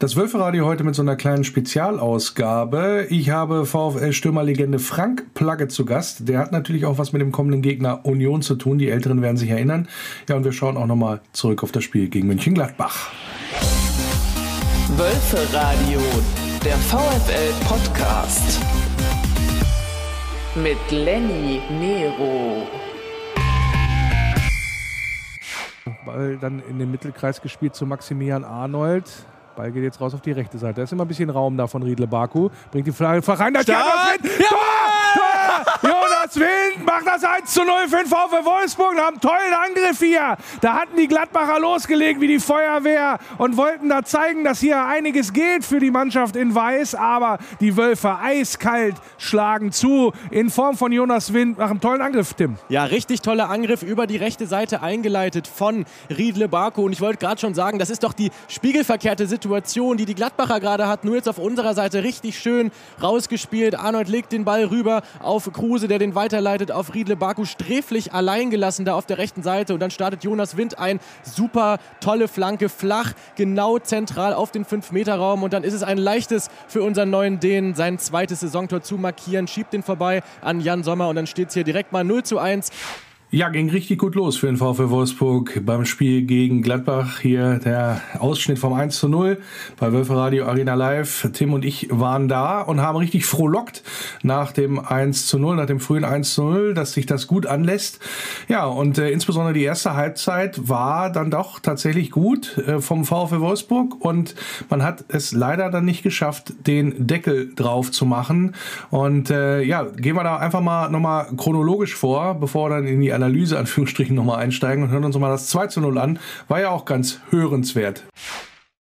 Das Wölferadio heute mit so einer kleinen Spezialausgabe. Ich habe VfL-Stürmerlegende Frank Plagge zu Gast. Der hat natürlich auch was mit dem kommenden Gegner Union zu tun. Die Älteren werden sich erinnern. Ja, und wir schauen auch nochmal zurück auf das Spiel gegen Mönchengladbach. Wölferadio, der VfL-Podcast. Mit Lenny Nero. Ball dann in den Mittelkreis gespielt zu Maximilian Arnold. Ball geht jetzt raus auf die rechte Seite. Da ist immer ein bisschen Raum da von Riedle Baku. Bringt die Flagge rein. Da Start! Tor! Tor! Jonas Wind macht das 1 zu 0 für den VfL Wolfsburg. Haben einen tollen Angriff hier. Da hatten die Gladbacher losgelegt wie die Feuerwehr und wollten da zeigen, dass hier einiges geht für die Mannschaft in Weiß. Aber die Wölfe eiskalt schlagen zu in Form von Jonas Wind nach einem tollen Angriff, Tim. Ja, richtig toller Angriff über die rechte Seite eingeleitet von Riedle Baku. Und ich wollte gerade schon sagen, das ist doch die spiegelverkehrte Situation, die die Gladbacher gerade hatten. Nur jetzt auf unserer Seite richtig schön rausgespielt. Arnold legt den Ball rüber auf Kruse, der den weiterleitet auf Riedle Baku. Sträflich allein gelassen da auf der rechten Seite. Und dann startet Jonas Wind ein. Super tolle Flanke, flach, genau zentral auf den 5-Meter-Raum. Und dann ist es ein leichtes für unseren neuen Dänen, sein zweites Saisontor zu markieren. Schiebt den vorbei an Jan Sommer. Und dann steht es hier direkt mal 0 zu 1. Ja, ging richtig gut los für den VfL Wolfsburg beim Spiel gegen Gladbach. Hier der Ausschnitt vom 1 zu 0 bei Wölfe Radio Arena Live. Tim und ich waren da und haben richtig frohlockt nach dem 1 zu 0, nach dem frühen 1 zu 0, dass sich das gut anlässt. Ja, und äh, insbesondere die erste Halbzeit war dann doch tatsächlich gut äh, vom VfL Wolfsburg und man hat es leider dann nicht geschafft, den Deckel drauf zu machen. Und äh, ja, gehen wir da einfach mal nochmal chronologisch vor, bevor dann in die Analyse, Anführungsstrichen, nochmal einsteigen und hören uns mal das 2 zu 0 an. War ja auch ganz hörenswert.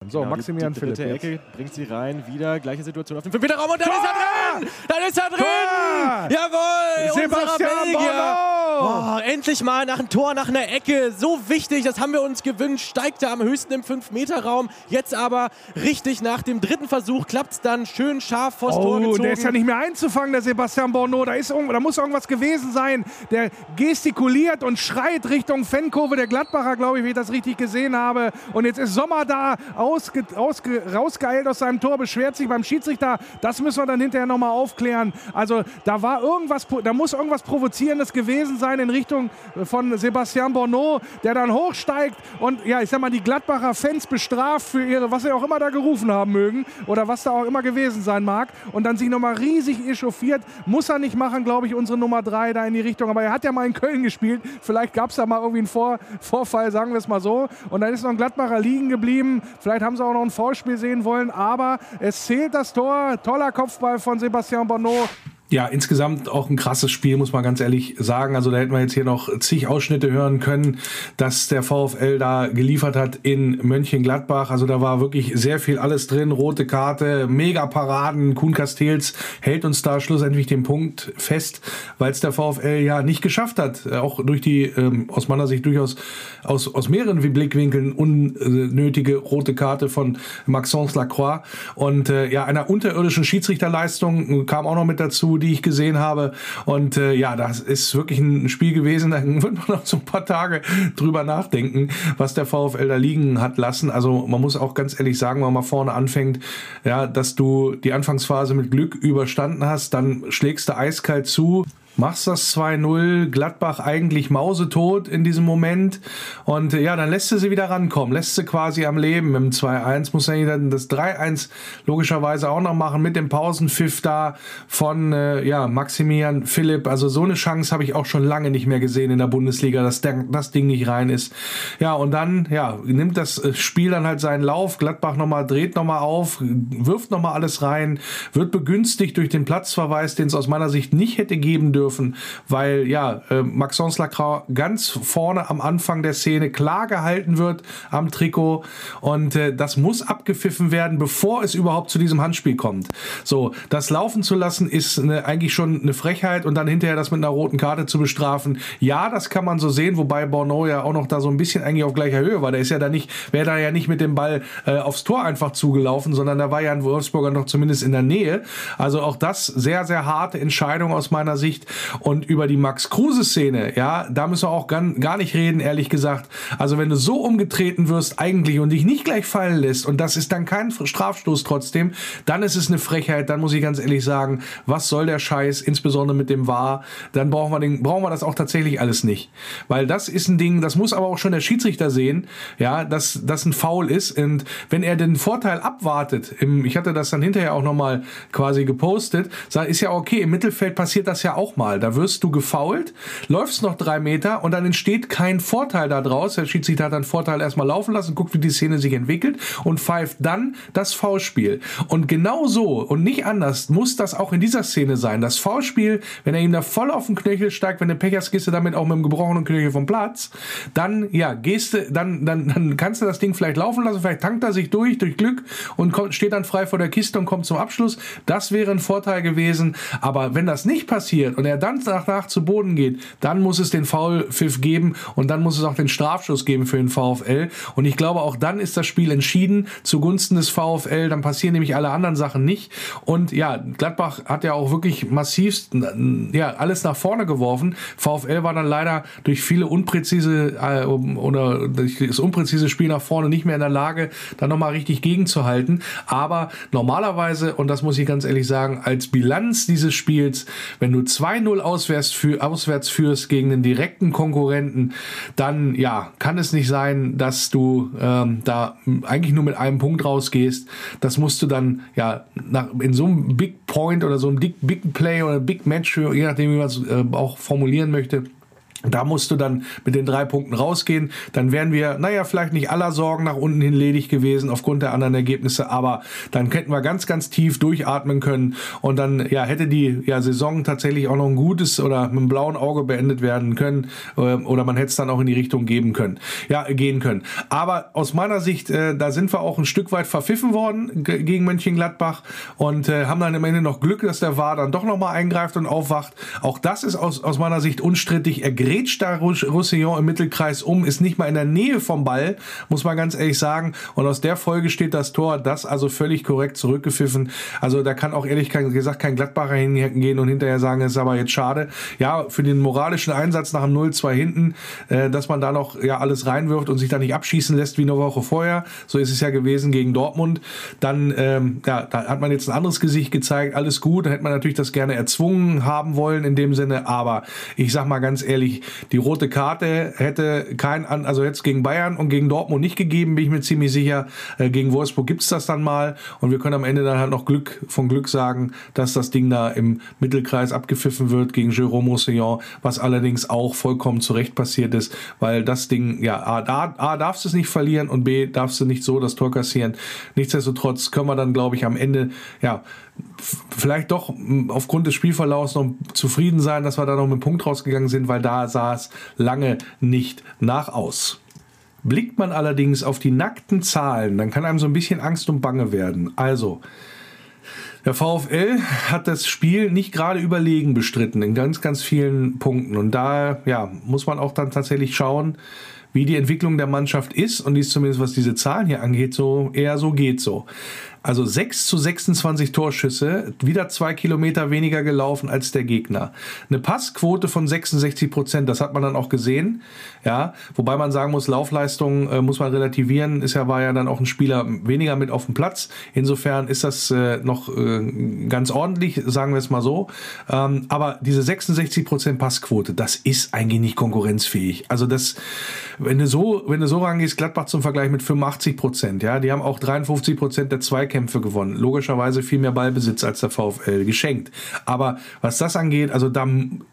So, genau, Maximilian die, die dritte Philipp. Ecke bringt sie rein, wieder gleiche Situation auf dem 5-Meter-Raum und dann Tor! ist er drin! Dann ist er drin! Tor! Jawohl! Sebastian Belgier! Oh, endlich mal nach einem Tor, nach einer Ecke. So wichtig, das haben wir uns gewünscht. Steigt er am höchsten im 5-Meter-Raum. Jetzt aber richtig nach dem dritten Versuch klappt es dann schön scharf vors oh, Tor gezogen. der ist ja nicht mehr einzufangen, der Sebastian Borneau. Da, ist, da muss irgendwas gewesen sein. Der gestikuliert und schreit Richtung Fankurve der Gladbacher, glaube ich, wie ich das richtig gesehen habe. Und jetzt ist Sommer da, ausge, ausge, rausgeeilt aus seinem Tor, beschwert sich beim Schiedsrichter. Das müssen wir dann hinterher nochmal aufklären. Also da war irgendwas, da muss irgendwas Provozierendes gewesen sein in Richtung von Sebastian Borneau, der dann hochsteigt und ja, ich sag mal, die Gladbacher Fans bestraft für ihre, was sie auch immer da gerufen haben mögen oder was da auch immer gewesen sein mag und dann sich nochmal riesig echauffiert. Muss er nicht machen, glaube ich, unsere Nummer drei da in die Richtung. Aber er hat ja mal in Köln gespielt. Vielleicht gab es da mal irgendwie einen Vor Vorfall, sagen wir es mal so. Und dann ist noch ein Gladbacher liegen geblieben. Vielleicht haben sie auch noch ein Vorspiel sehen wollen, aber es zählt das Tor. Toller Kopfball von Sebastian Bonneau ja, insgesamt auch ein krasses Spiel, muss man ganz ehrlich sagen. Also da hätten wir jetzt hier noch zig Ausschnitte hören können, dass der VfL da geliefert hat in Mönchengladbach. Also da war wirklich sehr viel alles drin. Rote Karte, Mega-Paraden. Kuhn Castells hält uns da schlussendlich den Punkt fest, weil es der VfL ja nicht geschafft hat. Auch durch die, ähm, aus meiner Sicht durchaus aus, aus mehreren Blickwinkeln unnötige rote Karte von Maxence Lacroix. Und äh, ja, einer unterirdischen Schiedsrichterleistung kam auch noch mit dazu die ich gesehen habe. Und äh, ja, das ist wirklich ein Spiel gewesen, da wird man noch so ein paar Tage drüber nachdenken, was der VfL da liegen hat lassen. Also man muss auch ganz ehrlich sagen, wenn man vorne anfängt, ja, dass du die Anfangsphase mit Glück überstanden hast, dann schlägst du eiskalt zu machst das 2-0, Gladbach eigentlich mausetot in diesem Moment. Und äh, ja, dann lässt du sie wieder rankommen, lässt sie quasi am Leben im 2-1, muss er dann das 3-1 logischerweise auch noch machen mit dem Pausenpfiff da von äh, ja, Maximilian Philipp, also so eine Chance habe ich auch schon lange nicht mehr gesehen in der Bundesliga, dass der, das Ding nicht rein ist. Ja, und dann ja, nimmt das äh, Spiel dann halt seinen Lauf, Gladbach nochmal dreht nochmal auf, wirft nochmal alles rein, wird begünstigt durch den Platzverweis, den es aus meiner Sicht nicht hätte geben dürfen dürfen, weil ja, äh, Maxence Lacroix ganz vorne am Anfang der Szene klar gehalten wird am Trikot und äh, das muss abgepfiffen werden, bevor es überhaupt zu diesem Handspiel kommt. So, das laufen zu lassen ist eine, eigentlich schon eine Frechheit und dann hinterher das mit einer roten Karte zu bestrafen. Ja, das kann man so sehen, wobei Borneau ja auch noch da so ein bisschen eigentlich auf gleicher Höhe war. Der ist ja da nicht, wäre da ja nicht mit dem Ball äh, aufs Tor einfach zugelaufen, sondern da war ja ein Wolfsburger noch zumindest in der Nähe. Also auch das sehr, sehr harte Entscheidung aus meiner Sicht. Und über die Max Kruse-Szene, ja, da müssen wir auch gar, gar nicht reden, ehrlich gesagt. Also wenn du so umgetreten wirst eigentlich und dich nicht gleich fallen lässt und das ist dann kein Strafstoß trotzdem, dann ist es eine Frechheit, dann muss ich ganz ehrlich sagen, was soll der Scheiß, insbesondere mit dem War, dann brauchen wir, den, brauchen wir das auch tatsächlich alles nicht. Weil das ist ein Ding, das muss aber auch schon der Schiedsrichter sehen, ja, dass das ein Foul ist und wenn er den Vorteil abwartet, im, ich hatte das dann hinterher auch nochmal quasi gepostet, ist ja okay, im Mittelfeld passiert das ja auch mal, da wirst du gefault, läufst noch drei Meter und dann entsteht kein Vorteil daraus, der Schiedsrichter hat dann Vorteil erstmal laufen lassen, guckt, wie die Szene sich entwickelt und pfeift dann das Foulspiel. Und genau so und nicht anders muss das auch in dieser Szene sein. Das Foulspiel, wenn er ihm da voll auf den Knöchel steigt, wenn du Pech hast, gehst du damit auch mit dem gebrochenen Knöchel vom Platz, dann, ja, gehst du, dann, dann, dann kannst du das Ding vielleicht laufen lassen, vielleicht tankt er sich durch, durch Glück und kommt, steht dann frei vor der Kiste und kommt zum Abschluss. Das wäre ein Vorteil gewesen. Aber wenn das nicht passiert und er dann danach zu Boden geht, dann muss es den Foulpfiff geben und dann muss es auch den Strafschuss geben für den VfL. Und ich glaube, auch dann ist das Spiel entschieden zugunsten des VfL. Dann passieren nämlich alle anderen Sachen nicht. Und ja, Gladbach hat ja auch wirklich massivst ja, alles nach vorne geworfen. VfL war dann leider durch viele unpräzise äh, oder durch das unpräzise Spiel nach vorne nicht mehr in der Lage, da nochmal richtig gegenzuhalten. Aber normalerweise, und das muss ich ganz ehrlich sagen, als Bilanz dieses Spiels, wenn du 2-0 auswärts, für, auswärts führst gegen einen direkten Konkurrenten, dann ja, kann es nicht sein, dass du ähm, da eigentlich nur mit einem Punkt rausgehst. Das musst du dann ja nach, in so einem Big Point oder so einem Big, Big Play oder Big Match, je nachdem, wie man es äh, auch formulieren möchte, da musst du dann mit den drei Punkten rausgehen. Dann wären wir, naja, vielleicht nicht aller Sorgen nach unten hin ledig gewesen aufgrund der anderen Ergebnisse, aber dann hätten wir ganz, ganz tief durchatmen können und dann, ja, hätte die ja, Saison tatsächlich auch noch ein gutes oder mit einem blauen Auge beendet werden können äh, oder man hätte es dann auch in die Richtung geben können, ja, gehen können. Aber aus meiner Sicht, äh, da sind wir auch ein Stück weit verpfiffen worden gegen Mönchengladbach und äh, haben dann am Ende noch Glück, dass der War dann doch nochmal eingreift und aufwacht. Auch das ist aus, aus meiner Sicht unstrittig ergriffen grätscht da Roussillon im Mittelkreis um, ist nicht mal in der Nähe vom Ball, muss man ganz ehrlich sagen. Und aus der Folge steht das Tor, das also völlig korrekt zurückgepfiffen. Also da kann auch ehrlich gesagt kein Gladbacher hingehen und hinterher sagen, es ist aber jetzt schade. Ja, für den moralischen Einsatz nach dem 0-2 hinten, äh, dass man da noch ja alles reinwirft und sich da nicht abschießen lässt wie eine Woche vorher. So ist es ja gewesen gegen Dortmund. Dann ähm, ja, da hat man jetzt ein anderes Gesicht gezeigt. Alles gut, da hätte man natürlich das gerne erzwungen haben wollen in dem Sinne. Aber ich sag mal ganz ehrlich, die rote Karte hätte kein, also jetzt gegen Bayern und gegen Dortmund nicht gegeben, bin ich mir ziemlich sicher. Äh, gegen Wolfsburg gibt's das dann mal und wir können am Ende dann halt noch Glück von Glück sagen, dass das Ding da im Mittelkreis abgepfiffen wird gegen Jérôme Roussillon, was allerdings auch vollkommen zurecht passiert ist, weil das Ding, ja, A, A, A darfst du es nicht verlieren und B darfst du nicht so das Tor kassieren. Nichtsdestotrotz können wir dann, glaube ich, am Ende, ja, vielleicht doch aufgrund des Spielverlaufs noch zufrieden sein, dass wir da noch mit einem Punkt rausgegangen sind, weil da sah es lange nicht nach aus. Blickt man allerdings auf die nackten Zahlen, dann kann einem so ein bisschen Angst und Bange werden. Also, der VfL hat das Spiel nicht gerade überlegen bestritten in ganz, ganz vielen Punkten. Und da ja, muss man auch dann tatsächlich schauen, wie die Entwicklung der Mannschaft ist. Und die ist zumindest, was diese Zahlen hier angeht, so eher so geht so. Also 6 zu 26 Torschüsse, wieder zwei Kilometer weniger gelaufen als der Gegner. Eine Passquote von 66 Prozent, das hat man dann auch gesehen. Ja, wobei man sagen muss, Laufleistung äh, muss man relativieren. Ist ja war ja dann auch ein Spieler weniger mit auf dem Platz. Insofern ist das äh, noch äh, ganz ordentlich, sagen wir es mal so. Ähm, aber diese 66 Prozent Passquote, das ist eigentlich nicht konkurrenzfähig. Also das, wenn du so, wenn du so rangehst, Gladbach zum Vergleich mit 85 Prozent, ja, die haben auch 53 Prozent der Zweikämpfe Zweikämpfe gewonnen. Logischerweise viel mehr Ballbesitz als der VfL geschenkt. Aber was das angeht, also da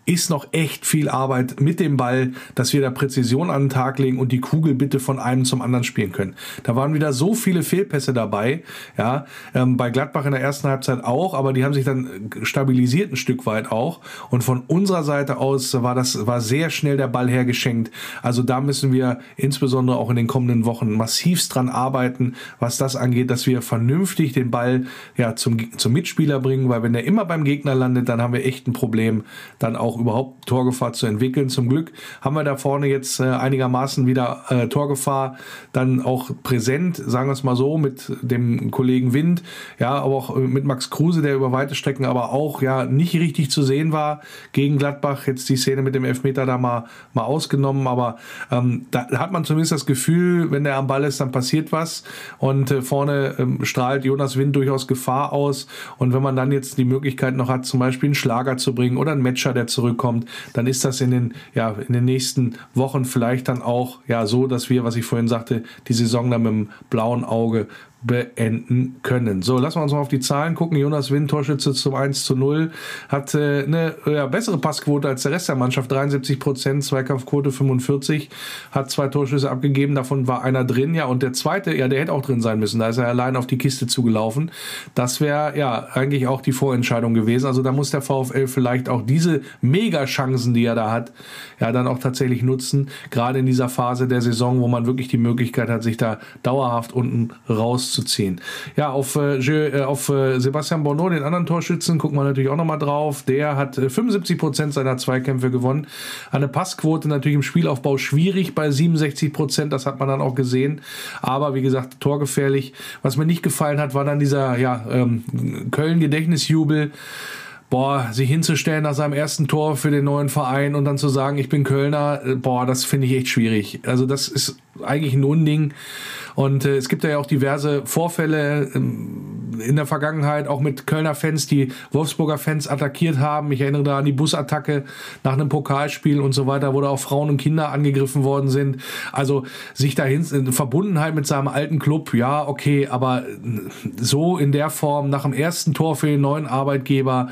ist noch echt viel Arbeit mit dem Ball, dass wir da Präzision an den Tag legen und die Kugel bitte von einem zum anderen spielen können. Da waren wieder so viele Fehlpässe dabei. Ja, ähm, bei Gladbach in der ersten Halbzeit auch, aber die haben sich dann stabilisiert ein Stück weit auch. Und von unserer Seite aus war das war sehr schnell der Ball hergeschenkt. Also da müssen wir insbesondere auch in den kommenden Wochen massivst dran arbeiten, was das angeht, dass wir vernünftig vernünftig den Ball ja, zum, zum Mitspieler bringen, weil wenn er immer beim Gegner landet, dann haben wir echt ein Problem, dann auch überhaupt Torgefahr zu entwickeln. Zum Glück haben wir da vorne jetzt äh, einigermaßen wieder äh, Torgefahr dann auch präsent, sagen wir es mal so, mit dem Kollegen Wind, ja, aber auch mit Max Kruse, der über weite Strecken aber auch ja nicht richtig zu sehen war gegen Gladbach. Jetzt die Szene mit dem Elfmeter da mal, mal ausgenommen, aber ähm, da hat man zumindest das Gefühl, wenn der am Ball ist, dann passiert was und äh, vorne ähm, strahlt Jonas Wind durchaus Gefahr aus. Und wenn man dann jetzt die Möglichkeit noch hat, zum Beispiel einen Schlager zu bringen oder einen Matcher, der zurückkommt, dann ist das in den, ja, in den nächsten Wochen vielleicht dann auch ja so, dass wir, was ich vorhin sagte, die Saison dann mit dem blauen Auge beenden können. So, lassen wir uns mal auf die Zahlen gucken. Jonas Wind, Torschütze zum 1 zu 0, hat äh, eine ja, bessere Passquote als der Rest der Mannschaft, 73 Prozent, Zweikampfquote 45, hat zwei Torschüsse abgegeben, davon war einer drin, ja, und der zweite, ja, der hätte auch drin sein müssen, da ist er allein auf die Kiste zugelaufen. Das wäre ja eigentlich auch die Vorentscheidung gewesen. Also da muss der VfL vielleicht auch diese Mega-Chancen, die er da hat, ja, dann auch tatsächlich nutzen, gerade in dieser Phase der Saison, wo man wirklich die Möglichkeit hat, sich da dauerhaft unten raus rauszuziehen. Ja, auf, äh, äh, auf äh, Sebastian Bonneau, den anderen Torschützen, gucken wir natürlich auch nochmal drauf. Der hat äh, 75 Prozent seiner Zweikämpfe gewonnen. Eine Passquote natürlich im Spielaufbau schwierig bei 67 Prozent, das hat man dann auch gesehen. Aber wie gesagt, torgefährlich. Was mir nicht gefallen hat, war dann dieser ja, ähm, Köln-Gedächtnisjubel boah, sich hinzustellen nach seinem ersten Tor für den neuen Verein und dann zu sagen, ich bin Kölner, äh, boah, das finde ich echt schwierig. Also das ist eigentlich ein Unding. Und äh, es gibt ja auch diverse Vorfälle ähm, in der Vergangenheit, auch mit Kölner Fans, die Wolfsburger Fans attackiert haben. Ich erinnere da an die Busattacke nach einem Pokalspiel und so weiter, wo da auch Frauen und Kinder angegriffen worden sind. Also sich dahin, in Verbundenheit mit seinem alten Club, ja, okay, aber so in der Form nach dem ersten Tor für den neuen Arbeitgeber,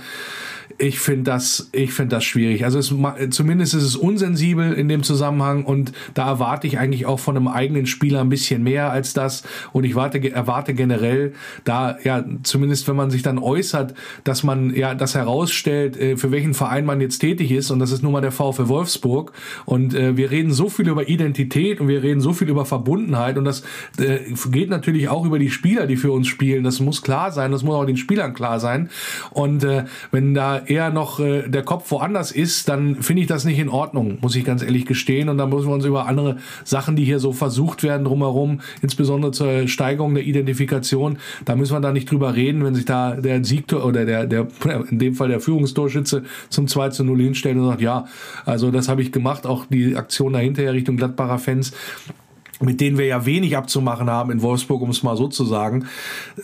ich finde das, ich finde das schwierig. Also es, zumindest ist es unsensibel in dem Zusammenhang und da erwarte ich eigentlich auch von einem eigenen Spieler ein bisschen mehr als das. Und ich warte, erwarte generell da, ja, zumindest wenn man sich dann äußert, dass man ja das herausstellt, äh, für welchen Verein man jetzt tätig ist. Und das ist nun mal der VfL Wolfsburg. Und äh, wir reden so viel über Identität und wir reden so viel über Verbundenheit. Und das äh, geht natürlich auch über die Spieler, die für uns spielen. Das muss klar sein, das muss auch den Spielern klar sein. Und äh, wenn da eher noch äh, der Kopf woanders ist, dann finde ich das nicht in Ordnung, muss ich ganz ehrlich gestehen. Und dann müssen wir uns über andere Sachen, die hier so versucht werden drumherum, insbesondere zur Steigerung der Identifikation, da müssen wir da nicht drüber reden, wenn sich da der Siegtor oder der, der in dem Fall der Führungstorschütze zum 2 zu 0 hinstellt und sagt, ja, also das habe ich gemacht, auch die Aktion dahinter Richtung Gladbacher Fans mit denen wir ja wenig abzumachen haben in Wolfsburg, um es mal so zu sagen.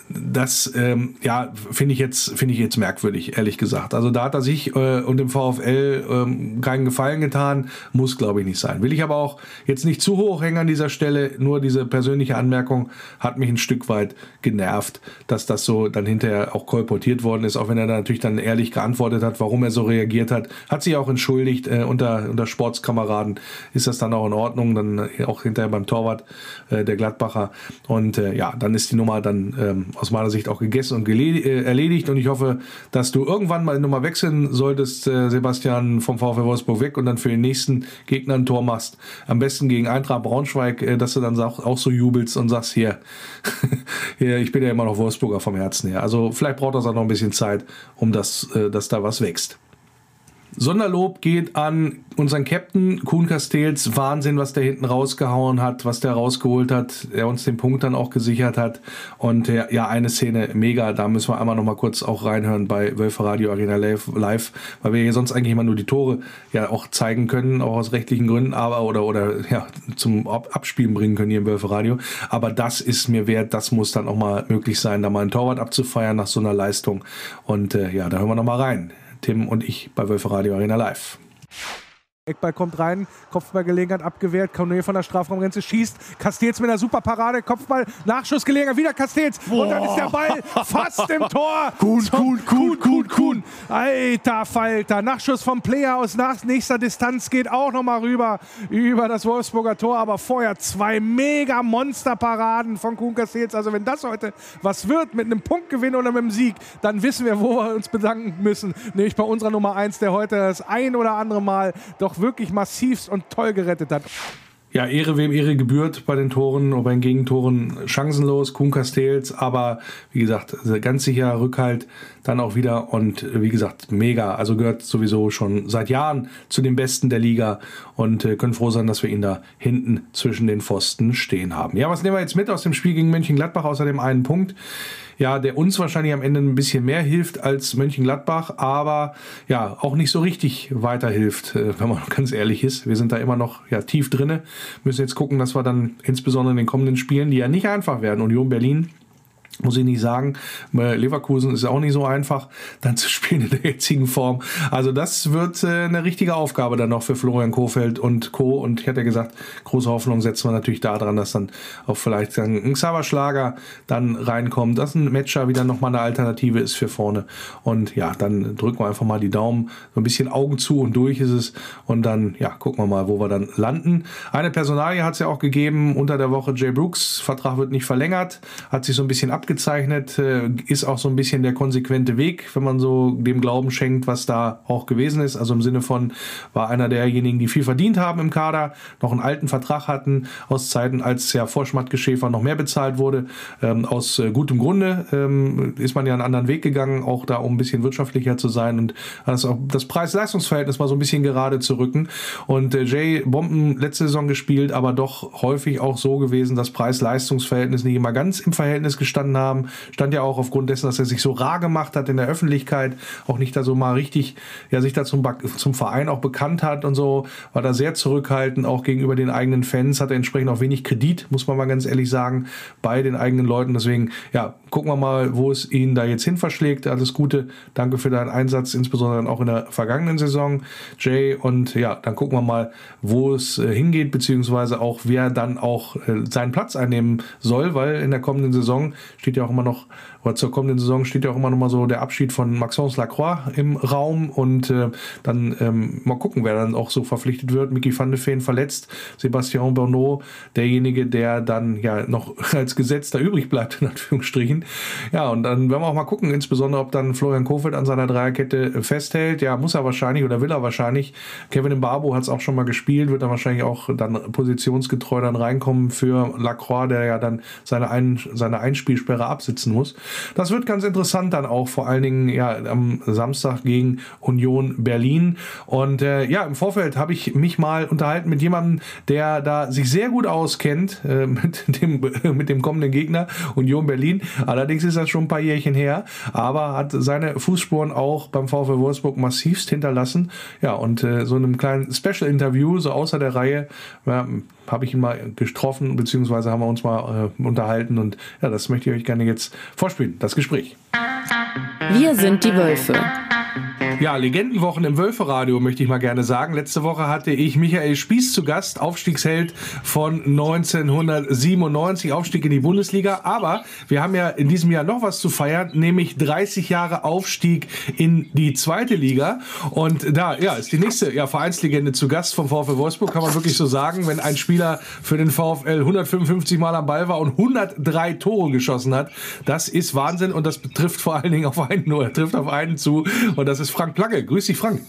Das ähm, ja finde ich jetzt ich jetzt merkwürdig, ehrlich gesagt. Also da hat er sich äh, und dem VfL ähm, keinen Gefallen getan, muss glaube ich nicht sein. Will ich aber auch jetzt nicht zu hoch hängen an dieser Stelle. Nur diese persönliche Anmerkung hat mich ein Stück weit genervt, dass das so dann hinterher auch kolportiert worden ist, auch wenn er da natürlich dann ehrlich geantwortet hat, warum er so reagiert hat, hat sich auch entschuldigt äh, unter unter Sportskameraden ist das dann auch in Ordnung, dann auch hinterher beim Tor Torwart äh, der Gladbacher. Und äh, ja, dann ist die Nummer dann ähm, aus meiner Sicht auch gegessen und äh, erledigt. Und ich hoffe, dass du irgendwann mal die Nummer wechseln solltest, äh, Sebastian, vom VfL Wolfsburg weg und dann für den nächsten Gegner ein Tor machst. Am besten gegen Eintracht Braunschweig, äh, dass du dann auch, auch so jubelst und sagst, hier, hier, ich bin ja immer noch Wolfsburger vom Herzen her. Also vielleicht braucht das auch noch ein bisschen Zeit, um das, äh, dass da was wächst. Sonderlob geht an unseren Captain Kuhn Castells. Wahnsinn, was der hinten rausgehauen hat, was der rausgeholt hat, der uns den Punkt dann auch gesichert hat. Und äh, ja, eine Szene mega, da müssen wir einmal noch mal kurz auch reinhören bei Wölfer Radio Arena Live, weil wir hier sonst eigentlich immer nur die Tore ja auch zeigen können, auch aus rechtlichen Gründen, aber oder oder ja zum Abspielen bringen können hier im Wölfer Radio. Aber das ist mir wert, das muss dann auch mal möglich sein, da mal ein Torwart abzufeiern nach so einer Leistung. Und äh, ja, da hören wir noch mal rein. Tim und ich bei Wölfe Radio Arena Live. Eckball kommt rein, Kopfballgelegenheit abgewehrt, Cornel von der Strafraumgrenze schießt, Castells mit einer super Parade, Kopfball, Nachschussgelegenheit, wieder Castells und dann ist der Ball fast im Tor. Kuhn, Kuhn, Kuhn, Kuhn, Kuhn. Alter Falter, Nachschuss vom Player aus nach nächster Distanz geht auch nochmal rüber über das Wolfsburger Tor, aber vorher zwei mega Monsterparaden von Kuhn Castells. Also wenn das heute was wird mit einem Punktgewinn oder mit einem Sieg, dann wissen wir, wo wir uns bedanken müssen. Nämlich bei unserer Nummer 1, der heute das ein oder andere Mal doch wirklich massivst und toll gerettet hat. ja, Ehre wem Ehre gebührt bei den Toren und bei den Gegentoren chancenlos, Kuhn Castells, aber wie gesagt, ganz sicher Rückhalt dann auch wieder und wie gesagt, mega. Also gehört sowieso schon seit Jahren zu den Besten der Liga und äh, können froh sein, dass wir ihn da hinten zwischen den Pfosten stehen haben. Ja, was nehmen wir jetzt mit aus dem Spiel gegen Mönchengladbach außer dem einen Punkt? Ja, der uns wahrscheinlich am Ende ein bisschen mehr hilft als Mönchengladbach, aber ja, auch nicht so richtig weiterhilft, äh, wenn man ganz ehrlich ist. Wir sind da immer noch ja, tief drinne, müssen jetzt gucken, dass wir dann insbesondere in den kommenden Spielen, die ja nicht einfach werden, Union Berlin, muss ich nicht sagen. Leverkusen ist auch nicht so einfach, dann zu spielen in der jetzigen Form. Also das wird äh, eine richtige Aufgabe dann noch für Florian Kofeld und Co. Und ich hatte gesagt, große Hoffnung setzen wir natürlich daran, dass dann auch vielleicht ein Xaver Schlager dann reinkommt, dass ein Matcher wieder nochmal eine Alternative ist für vorne. Und ja, dann drücken wir einfach mal die Daumen, so ein bisschen Augen zu und durch ist es. Und dann, ja, gucken wir mal, wo wir dann landen. Eine Personalie hat es ja auch gegeben unter der Woche. Jay Brooks, Vertrag wird nicht verlängert, hat sich so ein bisschen ab abgezeichnet, äh, ist auch so ein bisschen der konsequente Weg, wenn man so dem Glauben schenkt, was da auch gewesen ist. Also im Sinne von, war einer derjenigen, die viel verdient haben im Kader, noch einen alten Vertrag hatten, aus Zeiten, als ja vor Schmatke-Schäfer noch mehr bezahlt wurde. Ähm, aus äh, gutem Grunde ähm, ist man ja einen anderen Weg gegangen, auch da um ein bisschen wirtschaftlicher zu sein und das, das Preis-Leistungs-Verhältnis mal so ein bisschen gerade zu rücken. Und äh, Jay Bomben letzte Saison gespielt, aber doch häufig auch so gewesen, dass Preis-Leistungs-Verhältnis nicht immer ganz im Verhältnis gestanden haben. Stand ja auch aufgrund dessen, dass er sich so rar gemacht hat in der Öffentlichkeit, auch nicht da so mal richtig, ja, sich da zum, zum Verein auch bekannt hat und so, war da sehr zurückhaltend, auch gegenüber den eigenen Fans, hatte entsprechend auch wenig Kredit, muss man mal ganz ehrlich sagen, bei den eigenen Leuten. Deswegen, ja, gucken wir mal, wo es ihn da jetzt hin verschlägt. Alles Gute. Danke für deinen Einsatz, insbesondere auch in der vergangenen Saison, Jay. Und ja, dann gucken wir mal, wo es äh, hingeht, beziehungsweise auch wer dann auch äh, seinen Platz einnehmen soll, weil in der kommenden Saison steht ja auch immer noch oder zur kommenden Saison steht ja auch immer noch mal so der Abschied von Maxence Lacroix im Raum und äh, dann ähm, mal gucken, wer dann auch so verpflichtet wird. Mickey van de Feen verletzt, Sebastian Bernot, derjenige, der dann ja noch als Gesetz da übrig bleibt, in Anführungsstrichen. Ja, und dann werden wir auch mal gucken, insbesondere ob dann Florian Kofeld an seiner Dreierkette festhält. Ja, muss er wahrscheinlich oder will er wahrscheinlich. Kevin Mbabo hat es auch schon mal gespielt, wird er wahrscheinlich auch dann positionsgetreu dann reinkommen für Lacroix, der ja dann seine, Ein seine Einspielsperre absitzen muss. Das wird ganz interessant dann auch, vor allen Dingen ja am Samstag gegen Union Berlin. Und äh, ja, im Vorfeld habe ich mich mal unterhalten mit jemandem, der da sich sehr gut auskennt äh, mit, dem, mit dem kommenden Gegner Union Berlin. Allerdings ist das schon ein paar Jährchen her, aber hat seine Fußspuren auch beim VfL Wolfsburg massivst hinterlassen. Ja, und äh, so einem kleinen Special-Interview, so außer der Reihe, ja, habe ich ihn mal getroffen, beziehungsweise haben wir uns mal äh, unterhalten und ja, das möchte ich euch gerne jetzt vorspielen, das Gespräch. Wir sind die Wölfe. Ja, Legendenwochen im Wölferadio möchte ich mal gerne sagen. Letzte Woche hatte ich Michael Spieß zu Gast, Aufstiegsheld von 1997, Aufstieg in die Bundesliga. Aber wir haben ja in diesem Jahr noch was zu feiern, nämlich 30 Jahre Aufstieg in die zweite Liga. Und da, ja, ist die nächste ja, Vereinslegende zu Gast vom VfL Wolfsburg, kann man wirklich so sagen, wenn ein Spieler für den VfL 155 Mal am Ball war und 103 Tore geschossen hat. Das ist Wahnsinn und das betrifft vor allen Dingen auf einen nur, trifft auf einen zu und das ist Frank Plagge. Grüß dich, Frank.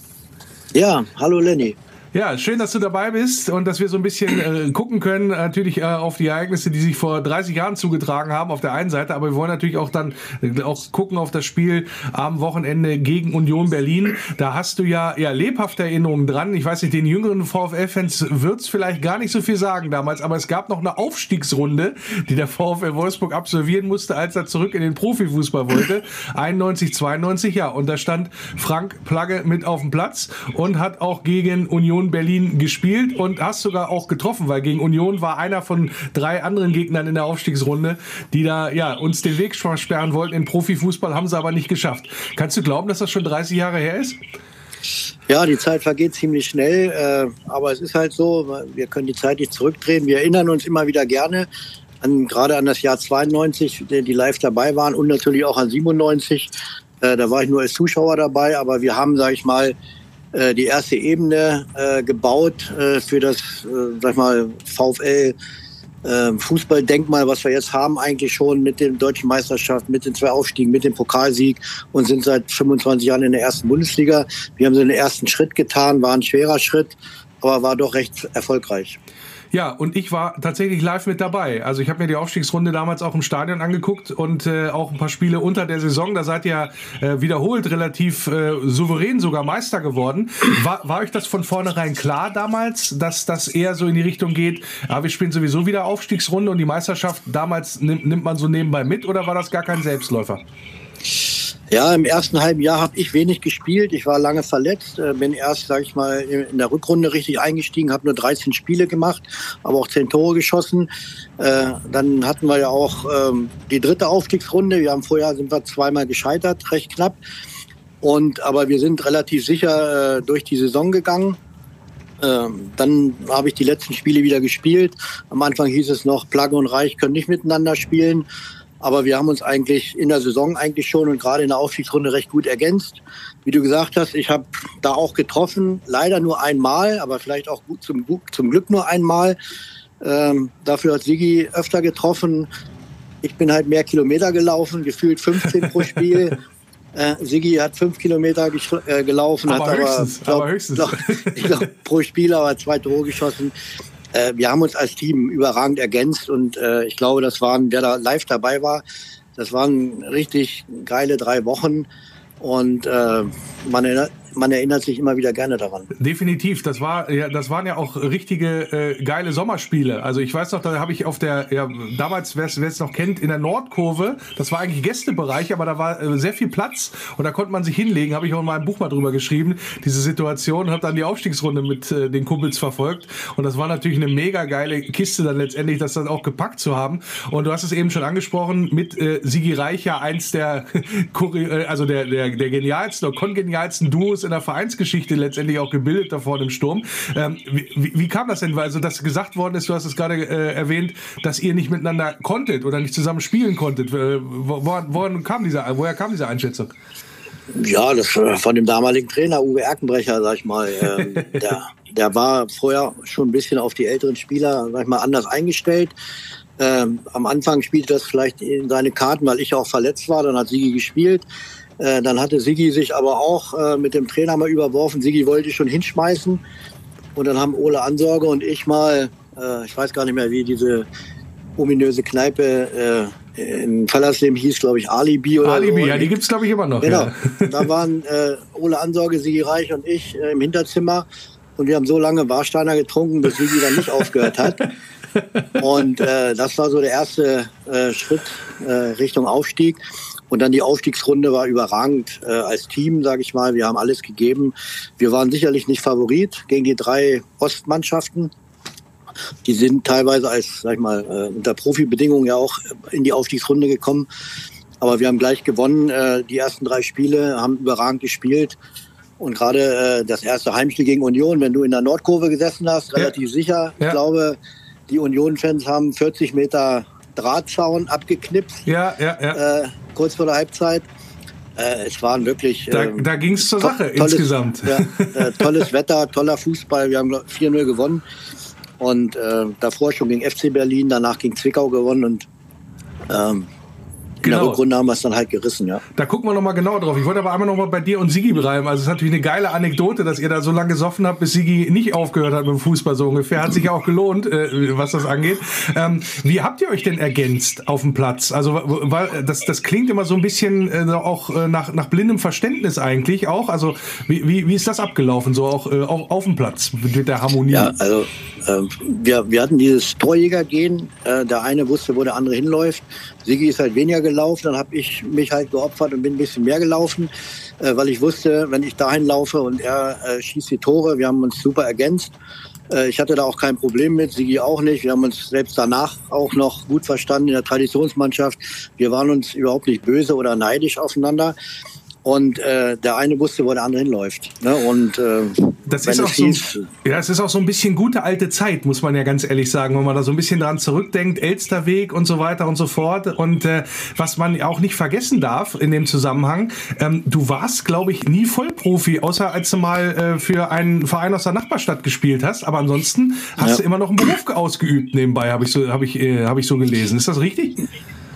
Ja, hallo Lenny. Ja, schön, dass du dabei bist und dass wir so ein bisschen äh, gucken können, natürlich äh, auf die Ereignisse, die sich vor 30 Jahren zugetragen haben, auf der einen Seite, aber wir wollen natürlich auch dann äh, auch gucken auf das Spiel am Wochenende gegen Union Berlin. Da hast du ja, ja lebhafte Erinnerungen dran. Ich weiß nicht, den jüngeren VfL-Fans wird's vielleicht gar nicht so viel sagen damals, aber es gab noch eine Aufstiegsrunde, die der VfL Wolfsburg absolvieren musste, als er zurück in den Profifußball wollte. 91, 92, ja, und da stand Frank Plagge mit auf dem Platz und hat auch gegen Union Union Berlin gespielt und hast sogar auch getroffen, weil gegen Union war einer von drei anderen Gegnern in der Aufstiegsrunde, die da ja uns den Weg versperren wollten in Profifußball, haben sie aber nicht geschafft. Kannst du glauben, dass das schon 30 Jahre her ist? Ja, die Zeit vergeht ziemlich schnell, äh, aber es ist halt so, wir können die Zeit nicht zurückdrehen. Wir erinnern uns immer wieder gerne an, gerade an das Jahr 92, die live dabei waren und natürlich auch an 97. Äh, da war ich nur als Zuschauer dabei, aber wir haben, sage ich mal, äh, die erste Ebene äh, gebaut äh, für das, äh, sag mal, VfL äh, Fußballdenkmal, was wir jetzt haben, eigentlich schon mit den deutschen Meisterschaften, mit den zwei Aufstiegen, mit dem Pokalsieg und sind seit 25 Jahren in der ersten Bundesliga. Wir haben so einen ersten Schritt getan, war ein schwerer Schritt, aber war doch recht erfolgreich. Ja, und ich war tatsächlich live mit dabei. Also ich habe mir die Aufstiegsrunde damals auch im Stadion angeguckt und äh, auch ein paar Spiele unter der Saison. Da seid ihr äh, wiederholt relativ äh, souverän sogar Meister geworden. War, war euch das von vornherein klar damals, dass das eher so in die Richtung geht, ja, wir spielen sowieso wieder Aufstiegsrunde und die Meisterschaft damals nimmt, nimmt man so nebenbei mit oder war das gar kein Selbstläufer? Ja, im ersten halben Jahr habe ich wenig gespielt. Ich war lange verletzt, äh, bin erst, sage ich mal, in der Rückrunde richtig eingestiegen, habe nur 13 Spiele gemacht, aber auch 10 Tore geschossen. Äh, dann hatten wir ja auch ähm, die dritte Aufstiegsrunde. Wir haben vorher sind wir zweimal gescheitert, recht knapp. Und aber wir sind relativ sicher äh, durch die Saison gegangen. Ähm, dann habe ich die letzten Spiele wieder gespielt. Am Anfang hieß es noch, Plage und Reich können nicht miteinander spielen. Aber wir haben uns eigentlich in der Saison eigentlich schon und gerade in der Aufstiegsrunde recht gut ergänzt. Wie du gesagt hast, ich habe da auch getroffen, leider nur einmal, aber vielleicht auch gut zum, zum Glück nur einmal. Ähm, dafür hat Sigi öfter getroffen. Ich bin halt mehr Kilometer gelaufen, gefühlt 15 pro Spiel. Äh, Sigi hat fünf Kilometer äh, gelaufen, aber hat höchstens, aber, glaub, aber höchstens. Glaub, ich glaube, pro Spiel aber zwei Tore geschossen äh, wir haben uns als Team überragend ergänzt und äh, ich glaube, das waren, wer da live dabei war, das waren richtig geile drei Wochen. Und äh, man erinnert, man erinnert sich immer wieder gerne daran. Definitiv, das war ja, das waren ja auch richtige äh, geile Sommerspiele. Also ich weiß noch, da habe ich auf der ja, damals, wer es noch kennt, in der Nordkurve, das war eigentlich Gästebereich, aber da war äh, sehr viel Platz und da konnte man sich hinlegen. Habe ich auch in meinem Buch mal drüber geschrieben, diese Situation. Habe dann die Aufstiegsrunde mit äh, den Kumpels verfolgt und das war natürlich eine mega geile Kiste dann letztendlich, das dann auch gepackt zu haben. Und du hast es eben schon angesprochen mit äh, Sigi Reich ja eins der äh, also der der der genialsten oder kongenialsten Duos in der Vereinsgeschichte letztendlich auch gebildet da vorne im Sturm. Ähm, wie, wie, kam das denn? Weil also das gesagt worden ist, du hast es gerade äh, erwähnt, dass ihr nicht miteinander konntet oder nicht zusammen spielen konntet. Äh, wo, woher, kam diese, woher kam diese Einschätzung? Ja, das äh, von dem damaligen Trainer Uwe Erkenbrecher, sag ich mal. Ähm, der, der war vorher schon ein bisschen auf die älteren Spieler, sag ich mal, anders eingestellt. Ähm, am Anfang spielte das vielleicht in seine Karten, weil ich auch verletzt war. Dann hat Sigi gespielt. Äh, dann hatte Sigi sich aber auch äh, mit dem Trainer mal überworfen. Sigi wollte schon hinschmeißen. Und dann haben Ole Ansorge und ich mal, äh, ich weiß gar nicht mehr, wie diese ominöse Kneipe äh, in Fallersleben hieß, glaube ich, Alibi oder Alibi, so. ja, die gibt's glaube ich, immer noch. Genau. Ja. Da waren äh, Ole Ansorge, Sigi Reich und ich äh, im Hinterzimmer. Und wir haben so lange Warsteiner getrunken, bis Sigi dann nicht aufgehört hat. Und das war so der erste Schritt Richtung Aufstieg. Und dann die Aufstiegsrunde war überragend äh, als Team, sage ich mal. Wir haben alles gegeben. Wir waren sicherlich nicht Favorit gegen die drei Ostmannschaften. Die sind teilweise als, sag ich mal, äh, unter Profibedingungen ja auch in die Aufstiegsrunde gekommen. Aber wir haben gleich gewonnen. Äh, die ersten drei Spiele haben überragend gespielt. Und gerade äh, das erste Heimspiel gegen Union, wenn du in der Nordkurve gesessen hast, relativ ja. sicher. Ich glaube, die Union-Fans haben 40 Meter Drahtzaun abgeknipst. Ja, ja, ja. Äh, kurz vor der Halbzeit. Äh, es waren wirklich. Da, ähm, da ging es zur Sache tolles, insgesamt. Ja, äh, tolles Wetter, toller Fußball. Wir haben 4-0 gewonnen. Und äh, davor schon gegen FC Berlin, danach gegen Zwickau gewonnen. Und ähm, in genau. der Rückrunde haben wir es dann halt gerissen, ja. Da gucken wir nochmal genau drauf. Ich wollte aber einmal nochmal bei dir und Sigi bleiben. Also es ist natürlich eine geile Anekdote, dass ihr da so lange gesoffen habt, bis Sigi nicht aufgehört hat mit dem Fußball so ungefähr. Hat sich ja auch gelohnt, äh, was das angeht. Ähm, wie habt ihr euch denn ergänzt auf dem Platz? Also weil das, das klingt immer so ein bisschen äh, auch äh, nach, nach blindem Verständnis eigentlich auch. Also wie, wie, wie ist das abgelaufen, so auch äh, auf, auf dem Platz mit der Harmonie? Ja, also wir, wir hatten dieses Torjäger-Gehen. Äh, der eine wusste, wo der andere hinläuft. Sigi ist halt weniger gelaufen, dann habe ich mich halt geopfert und bin ein bisschen mehr gelaufen, äh, weil ich wusste, wenn ich dahin laufe und er äh, schießt die Tore, wir haben uns super ergänzt. Ich hatte da auch kein Problem mit, Sigi auch nicht. Wir haben uns selbst danach auch noch gut verstanden in der Traditionsmannschaft. Wir waren uns überhaupt nicht böse oder neidisch aufeinander. Und äh, der eine wusste, wo der andere hinläuft. Ne? Und äh, das ist auch hieß, so, ja, es ist auch so ein bisschen gute alte Zeit, muss man ja ganz ehrlich sagen, wenn man da so ein bisschen dran zurückdenkt, Elsterweg und so weiter und so fort. Und äh, was man auch nicht vergessen darf in dem Zusammenhang, ähm, du warst, glaube ich, nie Vollprofi, außer als du mal äh, für einen Verein aus der Nachbarstadt gespielt hast. Aber ansonsten hast ja. du immer noch einen Beruf ausgeübt nebenbei, habe ich so, habe ich, äh, habe ich so gelesen. Ist das richtig?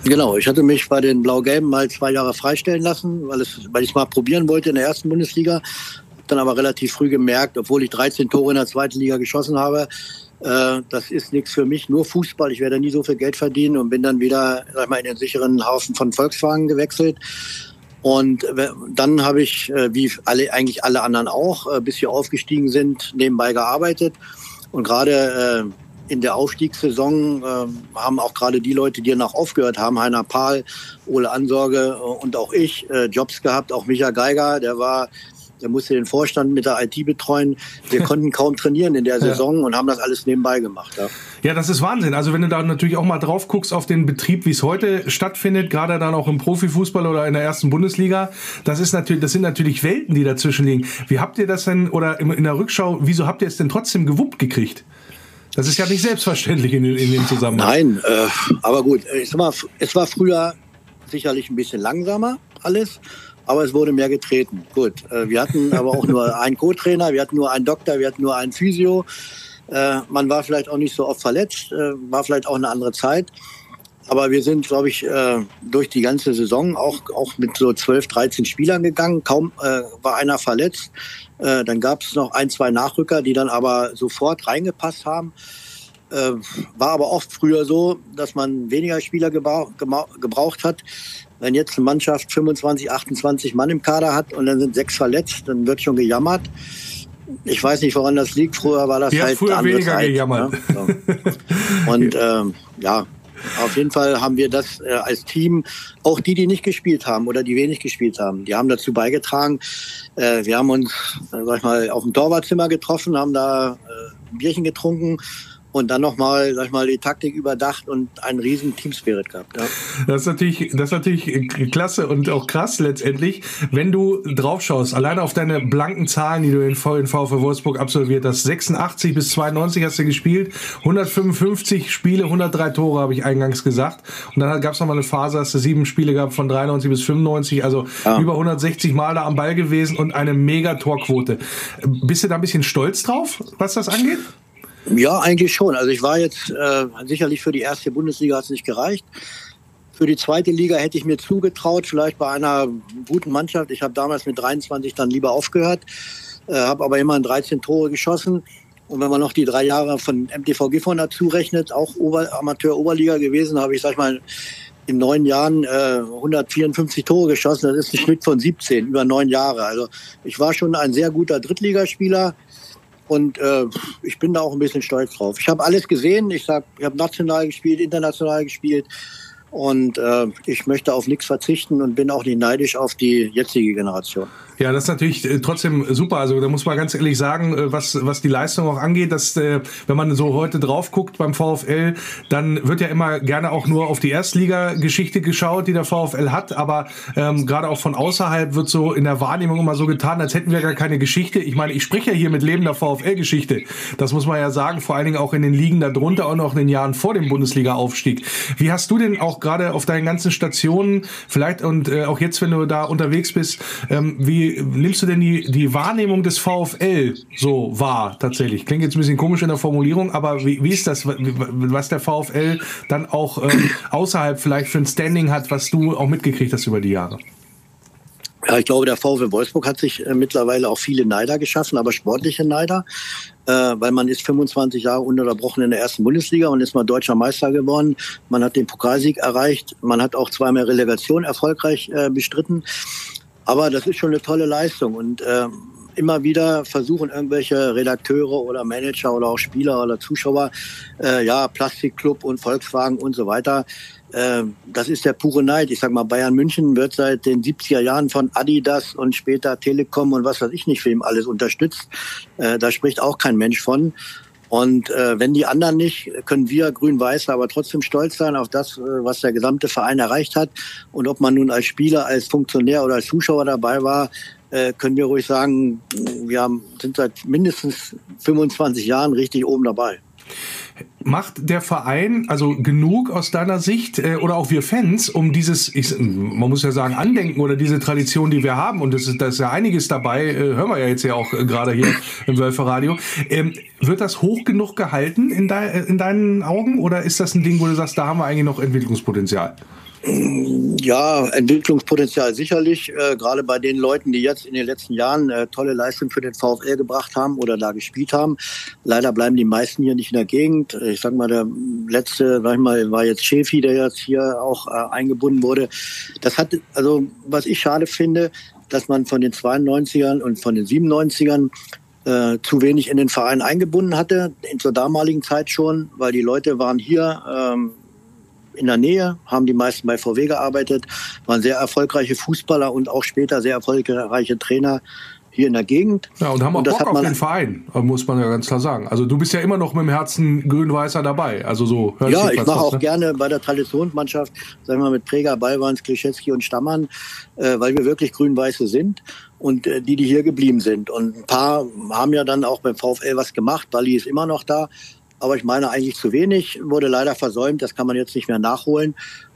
Genau, ich hatte mich bei den Blau-Gelben mal zwei Jahre freistellen lassen, weil, es, weil ich es mal probieren wollte in der ersten Bundesliga. Hab dann aber relativ früh gemerkt, obwohl ich 13 Tore in der zweiten Liga geschossen habe, Äh, das ist nichts für mich, nur Fußball. Ich werde nie so viel Geld verdienen und bin dann wieder sag mal, in den sicheren Haufen von Volkswagen gewechselt. Und dann habe ich, äh, wie alle, eigentlich alle anderen auch, äh, bis wir aufgestiegen sind, nebenbei gearbeitet. Und gerade äh, in der Aufstiegssaison haben auch gerade die Leute, die danach aufgehört haben, Heiner Pahl, Ole Ansorge und auch ich, Jobs gehabt. Auch Micha Geiger, der war der musste den Vorstand mit der IT betreuen. Wir konnten kaum trainieren in der Saison ja. und haben das alles nebenbei gemacht. Ja. ja, das ist Wahnsinn. Also wenn du da natürlich auch mal drauf guckst auf den Betrieb, wie es heute stattfindet, gerade dann auch im Profifußball oder in der ersten Bundesliga, das ist natürlich, das sind natürlich Welten, die dazwischen liegen. Wie habt ihr das denn oder in der Rückschau, wieso habt ihr es denn trotzdem gewuppt gekriegt? Das ist ja nicht selbstverständlich in, in dem Zusammenhang. Nein, äh, aber gut, sag mal, es war früher sicherlich ein bisschen langsamer alles aber es wurde mehr getreten. Gut, äh, wir hatten aber auch nur einen Co-Trainer, wir hatten nur einen Doktor, wir hatten nur einen Physio. Äh, man war vielleicht auch nicht so oft verletzt, äh, war vielleicht auch eine andere Zeit. Aber wir sind, glaube ich, durch die ganze Saison auch, auch mit so 12, 13 Spielern gegangen. Kaum war einer verletzt. Dann gab es noch ein, zwei Nachrücker, die dann aber sofort reingepasst haben. war aber oft früher so, dass man weniger Spieler gebraucht hat. Wenn jetzt eine Mannschaft 25, 28 Mann im Kader hat und dann sind sechs verletzt, dann wird schon gejammert. Ich weiß nicht, woran das liegt. Früher war das ja, halt früher weniger Zeit, gejammert. Ne? So. Und ähm, ja, auf jeden Fall haben wir das äh, als Team, auch die, die nicht gespielt haben oder die wenig gespielt haben, die haben dazu beigetragen. Äh, wir haben uns, äh, sag ich mal, auf dem Torwartzimmer getroffen, haben da äh, ein Bierchen getrunken und dann nochmal, sag ich mal, die Taktik überdacht und einen riesen Teamspirit gehabt. Ja. Das ist natürlich, das ist natürlich klasse und auch krass letztendlich, wenn du drauf schaust, alleine auf deine blanken Zahlen, die du in VfL Wolfsburg absolviert hast. 86 bis 92 hast du gespielt, 155 Spiele, 103 Tore, habe ich eingangs gesagt. Und dann gab es nochmal eine Phase, hast du sieben Spiele gehabt von 93 bis 95, also ja. über 160 Mal da am Ball gewesen und eine mega Torquote. Bist du da ein bisschen stolz drauf, was das angeht? Ja, eigentlich schon. Also ich war jetzt äh, sicherlich für die erste Bundesliga hat es nicht gereicht. Für die zweite Liga hätte ich mir zugetraut, vielleicht bei einer guten Mannschaft. Ich habe damals mit 23 dann lieber aufgehört, äh, habe aber immerhin 13 Tore geschossen. Und wenn man noch die drei Jahre von MTV Gifhorn dazu rechnet, auch Ober Amateur-Oberliga gewesen, habe ich, sag ich mal, in neun Jahren äh, 154 Tore geschossen. Das ist ein Schnitt von 17 über neun Jahre. Also ich war schon ein sehr guter Drittligaspieler. Und äh, ich bin da auch ein bisschen stolz drauf. Ich habe alles gesehen. Ich ich habe national gespielt, international gespielt. Und äh, ich möchte auf nichts verzichten und bin auch nicht neidisch auf die jetzige Generation. Ja, das ist natürlich äh, trotzdem super. Also da muss man ganz ehrlich sagen, äh, was, was die Leistung auch angeht, dass äh, wenn man so heute drauf guckt beim VfL, dann wird ja immer gerne auch nur auf die Erstliga-Geschichte geschaut, die der VfL hat. Aber ähm, gerade auch von außerhalb wird so in der Wahrnehmung immer so getan, als hätten wir gar keine Geschichte. Ich meine, ich spreche ja hier mit lebender VfL-Geschichte. Das muss man ja sagen, vor allen Dingen auch in den Ligen darunter und auch in den Jahren vor dem Bundesliga-Aufstieg. Wie hast du denn auch gerade auf deinen ganzen Stationen, vielleicht und äh, auch jetzt, wenn du da unterwegs bist, ähm, wie nimmst du denn die, die Wahrnehmung des VfL so wahr tatsächlich? Klingt jetzt ein bisschen komisch in der Formulierung, aber wie, wie ist das, was der VfL dann auch ähm, außerhalb vielleicht für ein Standing hat, was du auch mitgekriegt hast über die Jahre? Ja, ich glaube, der VfL Wolfsburg hat sich äh, mittlerweile auch viele Neider geschaffen, aber sportliche Neider, weil man ist 25 Jahre ununterbrochen in der ersten Bundesliga und ist mal deutscher Meister geworden. Man hat den Pokalsieg erreicht, man hat auch zweimal Relegation erfolgreich äh, bestritten. Aber das ist schon eine tolle Leistung und äh, immer wieder versuchen irgendwelche Redakteure oder Manager oder auch Spieler oder Zuschauer, äh, ja, Plastikclub und Volkswagen und so weiter. Äh, das ist der pure Neid. Ich sag mal, Bayern München wird seit den 70er Jahren von Adidas und später Telekom und was weiß ich nicht für ihm alles unterstützt. Äh, da spricht auch kein Mensch von. Und äh, wenn die anderen nicht, können wir Grün-Weiß aber trotzdem stolz sein auf das, äh, was der gesamte Verein erreicht hat. Und ob man nun als Spieler, als Funktionär oder als Zuschauer dabei war, können wir ruhig sagen, wir sind seit mindestens 25 Jahren richtig oben dabei. Macht der Verein also genug aus deiner Sicht äh, oder auch wir Fans, um dieses, ich, man muss ja sagen, Andenken oder diese Tradition, die wir haben, und das ist, da ist ja einiges dabei, äh, hören wir ja jetzt ja auch äh, gerade hier im Wölferradio, ähm, wird das hoch genug gehalten in, de, in deinen Augen oder ist das ein Ding, wo du sagst, da haben wir eigentlich noch Entwicklungspotenzial? Ja, Entwicklungspotenzial sicherlich. Äh, gerade bei den Leuten, die jetzt in den letzten Jahren äh, tolle Leistung für den VfL gebracht haben oder da gespielt haben. Leider bleiben die meisten hier nicht in der Gegend. Ich sag mal, der letzte, sag ich mal, war jetzt Schäfi, der jetzt hier auch äh, eingebunden wurde. Das hat, also was ich schade finde, dass man von den 92ern und von den 97ern äh, zu wenig in den Verein eingebunden hatte, zur damaligen Zeit schon, weil die Leute waren hier ähm, in der Nähe, haben die meisten bei VW gearbeitet, waren sehr erfolgreiche Fußballer und auch später sehr erfolgreiche Trainer hier in der Gegend. Ja, und haben auch und Bock auf den Verein, muss man ja ganz klar sagen. Also du bist ja immer noch mit dem Herzen grün-weißer dabei. Also so Ja, ich mache auch ne? gerne bei der Traditionsmannschaft, sagen wir mal mit Träger, Ballwans, Klischewski und Stammern, äh, weil wir wirklich grün-weiße sind und äh, die, die hier geblieben sind. Und ein paar haben ja dann auch beim VfL was gemacht. Bali ist immer noch da. Aber ich meine eigentlich zu wenig, wurde leider versäumt. Das kann man jetzt nicht mehr nachholen.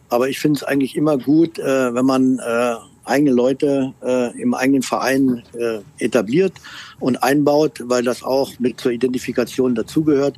Aber ich finde es eigentlich immer gut, äh, wenn man äh, eigene Leute äh, im eigenen Verein äh, etabliert und einbaut, weil das auch mit zur Identifikation dazugehört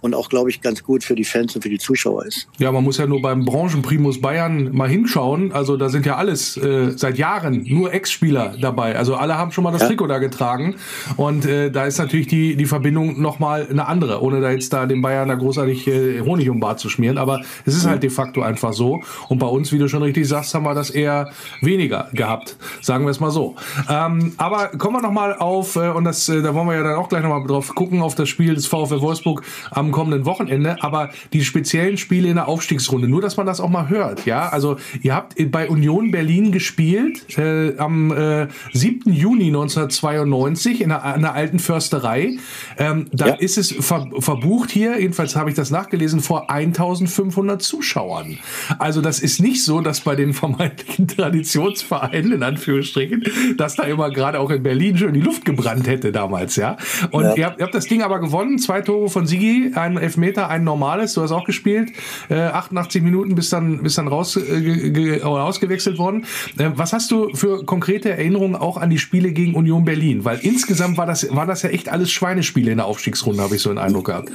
und auch, glaube ich, ganz gut für die Fans und für die Zuschauer ist. Ja, man muss ja nur beim Branchenprimus Bayern mal hinschauen. Also da sind ja alles äh, seit Jahren nur Ex-Spieler dabei. Also alle haben schon mal das ja. Trikot da getragen. Und äh, da ist natürlich die, die Verbindung nochmal eine andere, ohne da jetzt da den Bayern da großartig äh, Honig um Bart zu schmieren. Aber es ist halt de facto einfach so. Und bei uns, wie du schon richtig sagst, haben wir das eher weniger gehabt. Sagen wir es mal so. Ähm, aber kommen wir nochmal auf, äh, und das, äh, da wollen wir ja dann auch gleich nochmal drauf gucken, auf das Spiel des VfL Wolfsburg am kommenden Wochenende, aber die speziellen Spiele in der Aufstiegsrunde, nur dass man das auch mal hört, ja, also ihr habt bei Union Berlin gespielt äh, am äh, 7. Juni 1992 in der, in der alten Försterei. Ähm, da ja. ist es ver verbucht hier, jedenfalls habe ich das nachgelesen, vor 1500 Zuschauern. Also das ist nicht so, dass bei den vermeintlichen Traditionsvereinen, in Anführungsstrichen, dass da immer gerade auch in Berlin schon die Luft gebrannt hätte damals, ja. Und ja. Ihr, habt, ihr habt das Ding aber gewonnen, zwei Tore von Sigi, ein Elfmeter, ein normales, du hast auch gespielt, äh, 88 Minuten bis dann, bis dann raus, äh, ausgewechselt worden. Äh, was hast du für konkrete Erinnerungen auch an die Spiele gegen Union Berlin? Weil insgesamt war das, war das ja echt alles Schweinespiele in der Aufstiegsrunde, habe ich so einen Eindruck gehabt.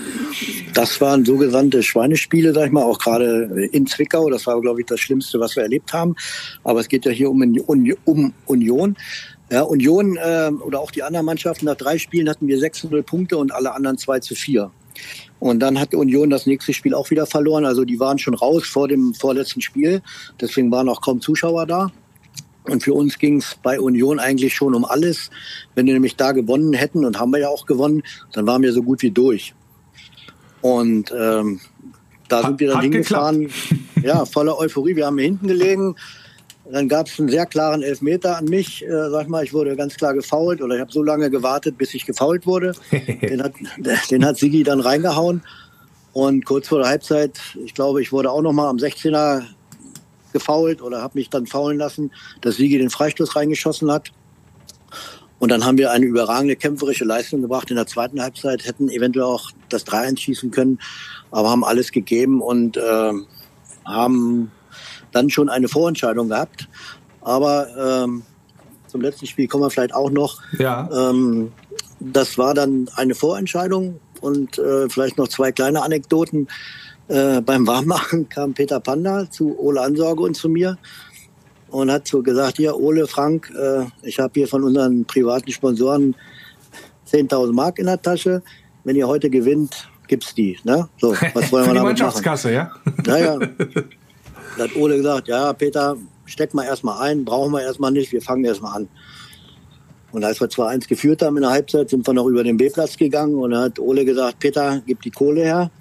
Das waren sogenannte Schweinespiele, sag ich mal, auch gerade in Zwickau. Das war, glaube ich, das Schlimmste, was wir erlebt haben. Aber es geht ja hier um, um Union. Ja, Union äh, oder auch die anderen Mannschaften, nach drei Spielen hatten wir 600 Punkte und alle anderen 2 zu 4. Und dann hat Union das nächste Spiel auch wieder verloren. Also die waren schon raus vor dem vorletzten Spiel. Deswegen waren auch kaum Zuschauer da. Und für uns ging es bei Union eigentlich schon um alles. Wenn wir nämlich da gewonnen hätten, und haben wir ja auch gewonnen, dann waren wir so gut wie durch. Und ähm, da hat, sind wir dann hingefahren. Ja, voller Euphorie. Wir haben hinten gelegen. Dann gab es einen sehr klaren Elfmeter an mich. Äh, sag mal, ich wurde ganz klar gefault oder ich habe so lange gewartet, bis ich gefault wurde. den, hat, den hat Sigi dann reingehauen. Und kurz vor der Halbzeit, ich glaube, ich wurde auch noch mal am 16er gefault oder habe mich dann faulen lassen, dass Sigi den Freistoß reingeschossen hat. Und dann haben wir eine überragende kämpferische Leistung gebracht in der zweiten Halbzeit, hätten eventuell auch das 3-1 schießen können, aber haben alles gegeben und äh, haben dann schon eine Vorentscheidung gehabt. Aber ähm, zum letzten Spiel kommen wir vielleicht auch noch. Ja. Ähm, das war dann eine Vorentscheidung und äh, vielleicht noch zwei kleine Anekdoten. Äh, beim Warmmachen kam Peter Panda zu Ole Ansorge und zu mir und hat so gesagt, ja, Ole, Frank, äh, ich habe hier von unseren privaten Sponsoren 10.000 Mark in der Tasche. Wenn ihr heute gewinnt, gibt's die. Ne? So, was wollen wir die Mannschaftskasse, machen? ja? Naja, Da hat Ole gesagt, ja, Peter, steck mal erstmal ein, brauchen wir erstmal nicht, wir fangen erstmal an. Und als wir 2-1 geführt haben in der Halbzeit, sind wir noch über den B-Platz gegangen und dann hat Ole gesagt, Peter, gib die Kohle her.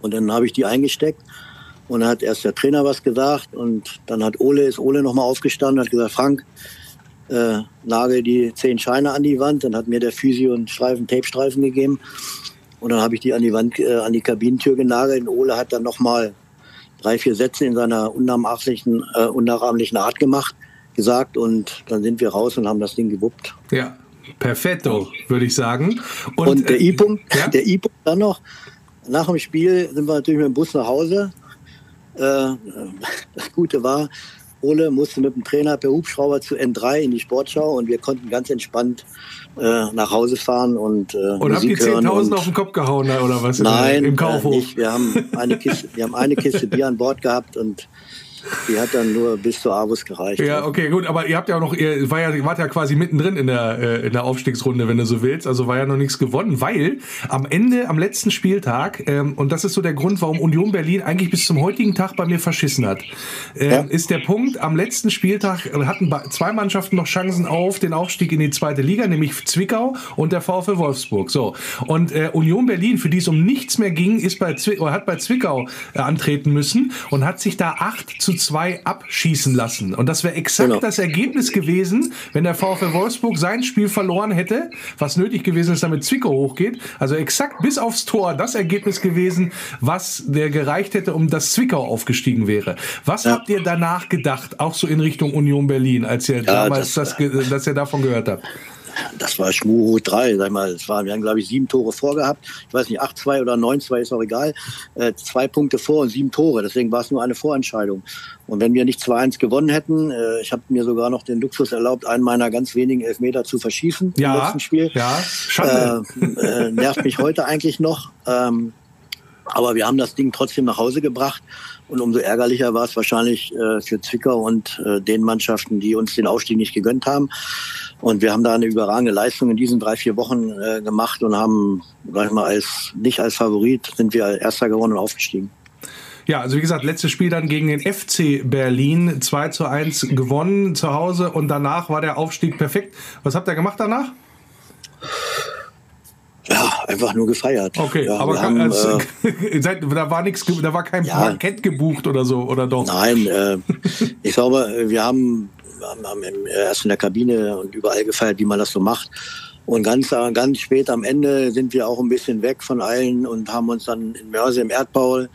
Und dann habe ich die eingesteckt. Und dann hat erst der Trainer was gesagt und dann hat Ole, ist Ole nochmal aufgestanden und hat gesagt, Frank, äh, nagel die zehn Scheine an die Wand. Dann hat mir der Physio einen Streifen, Tape-Streifen gegeben. Und dann habe ich die an die Wand, äh, an die Kabinentür genagelt. Und Ole hat dann nochmal drei, vier Sätze in seiner unnachahmlichen, äh, unnachahmlichen Art gemacht, gesagt und dann sind wir raus und haben das Ding gewuppt. Ja, perfetto, würde ich sagen. Und, und der äh, I-Punkt, ja? der I-Punkt dann noch, nach dem Spiel sind wir natürlich mit dem Bus nach Hause. Äh, das Gute war, Ole musste mit dem Trainer per Hubschrauber zu N3 in die Sportschau und wir konnten ganz entspannt äh, nach Hause fahren und äh, Und habt ihr 10.000 auf den Kopf gehauen oder was? Nein, im Kaufhof. Äh, nicht. Wir haben eine Kiste, wir haben eine Kiste Bier an Bord gehabt und Die hat dann nur bis zur Avus gereicht. Ja, okay, gut, aber ihr habt ja auch noch, ihr war ja, wart ja quasi mittendrin in der, äh, in der Aufstiegsrunde, wenn du so willst. Also war ja noch nichts gewonnen, weil am Ende, am letzten Spieltag, ähm, und das ist so der Grund, warum Union Berlin eigentlich bis zum heutigen Tag bei mir verschissen hat, ähm, ja. ist der Punkt, am letzten Spieltag hatten zwei Mannschaften noch Chancen auf den Aufstieg in die zweite Liga, nämlich Zwickau und der VfL Wolfsburg. So. Und äh, Union Berlin, für die es um nichts mehr ging, ist bei Zwickau, hat bei Zwickau äh, antreten müssen und hat sich da 8 zu 2 abschießen lassen. Und das wäre exakt genau. das Ergebnis gewesen, wenn der VfL Wolfsburg sein Spiel verloren hätte, was nötig gewesen ist, damit Zwickau hochgeht. Also exakt bis aufs Tor das Ergebnis gewesen, was der gereicht hätte, um das Zwickau aufgestiegen wäre. Was ja. habt ihr danach gedacht, auch so in Richtung Union Berlin, als ihr ja, damals das, das, dass ihr davon gehört habt? Das war Schmuhu 3, sag mal, es war, wir haben glaube ich sieben Tore vorgehabt. Ich weiß nicht, 8-2 oder 9-2 ist auch egal. Äh, zwei Punkte vor und sieben Tore, deswegen war es nur eine Vorentscheidung. Und wenn wir nicht 2-1 gewonnen hätten, äh, ich habe mir sogar noch den Luxus erlaubt, einen meiner ganz wenigen Elfmeter zu verschießen ja, im letzten Spiel. Ja, Schande. Äh, äh, nervt mich heute eigentlich noch. Ähm, aber wir haben das Ding trotzdem nach Hause gebracht. Und umso ärgerlicher war es wahrscheinlich äh, für Zwickau und äh, den Mannschaften, die uns den Aufstieg nicht gegönnt haben. Und wir haben da eine überragende Leistung in diesen drei, vier Wochen äh, gemacht und haben, sag ich mal, als, nicht als Favorit sind wir Erster gewonnen und aufgestiegen. Ja, also wie gesagt, letztes Spiel dann gegen den FC Berlin 2 zu 1 gewonnen zu Hause und danach war der Aufstieg perfekt. Was habt ihr gemacht danach? Ja, einfach nur gefeiert. Okay, ja, aber haben, also, äh, da war nichts, da war kein ja, Parkett gebucht oder so, oder doch? Nein, äh, ich glaube, wir haben haben erst in der Kabine und überall gefeiert, wie man das so macht. Und ganz, ganz spät am Ende sind wir auch ein bisschen weg von allen und haben uns dann in Mörse im Erdbau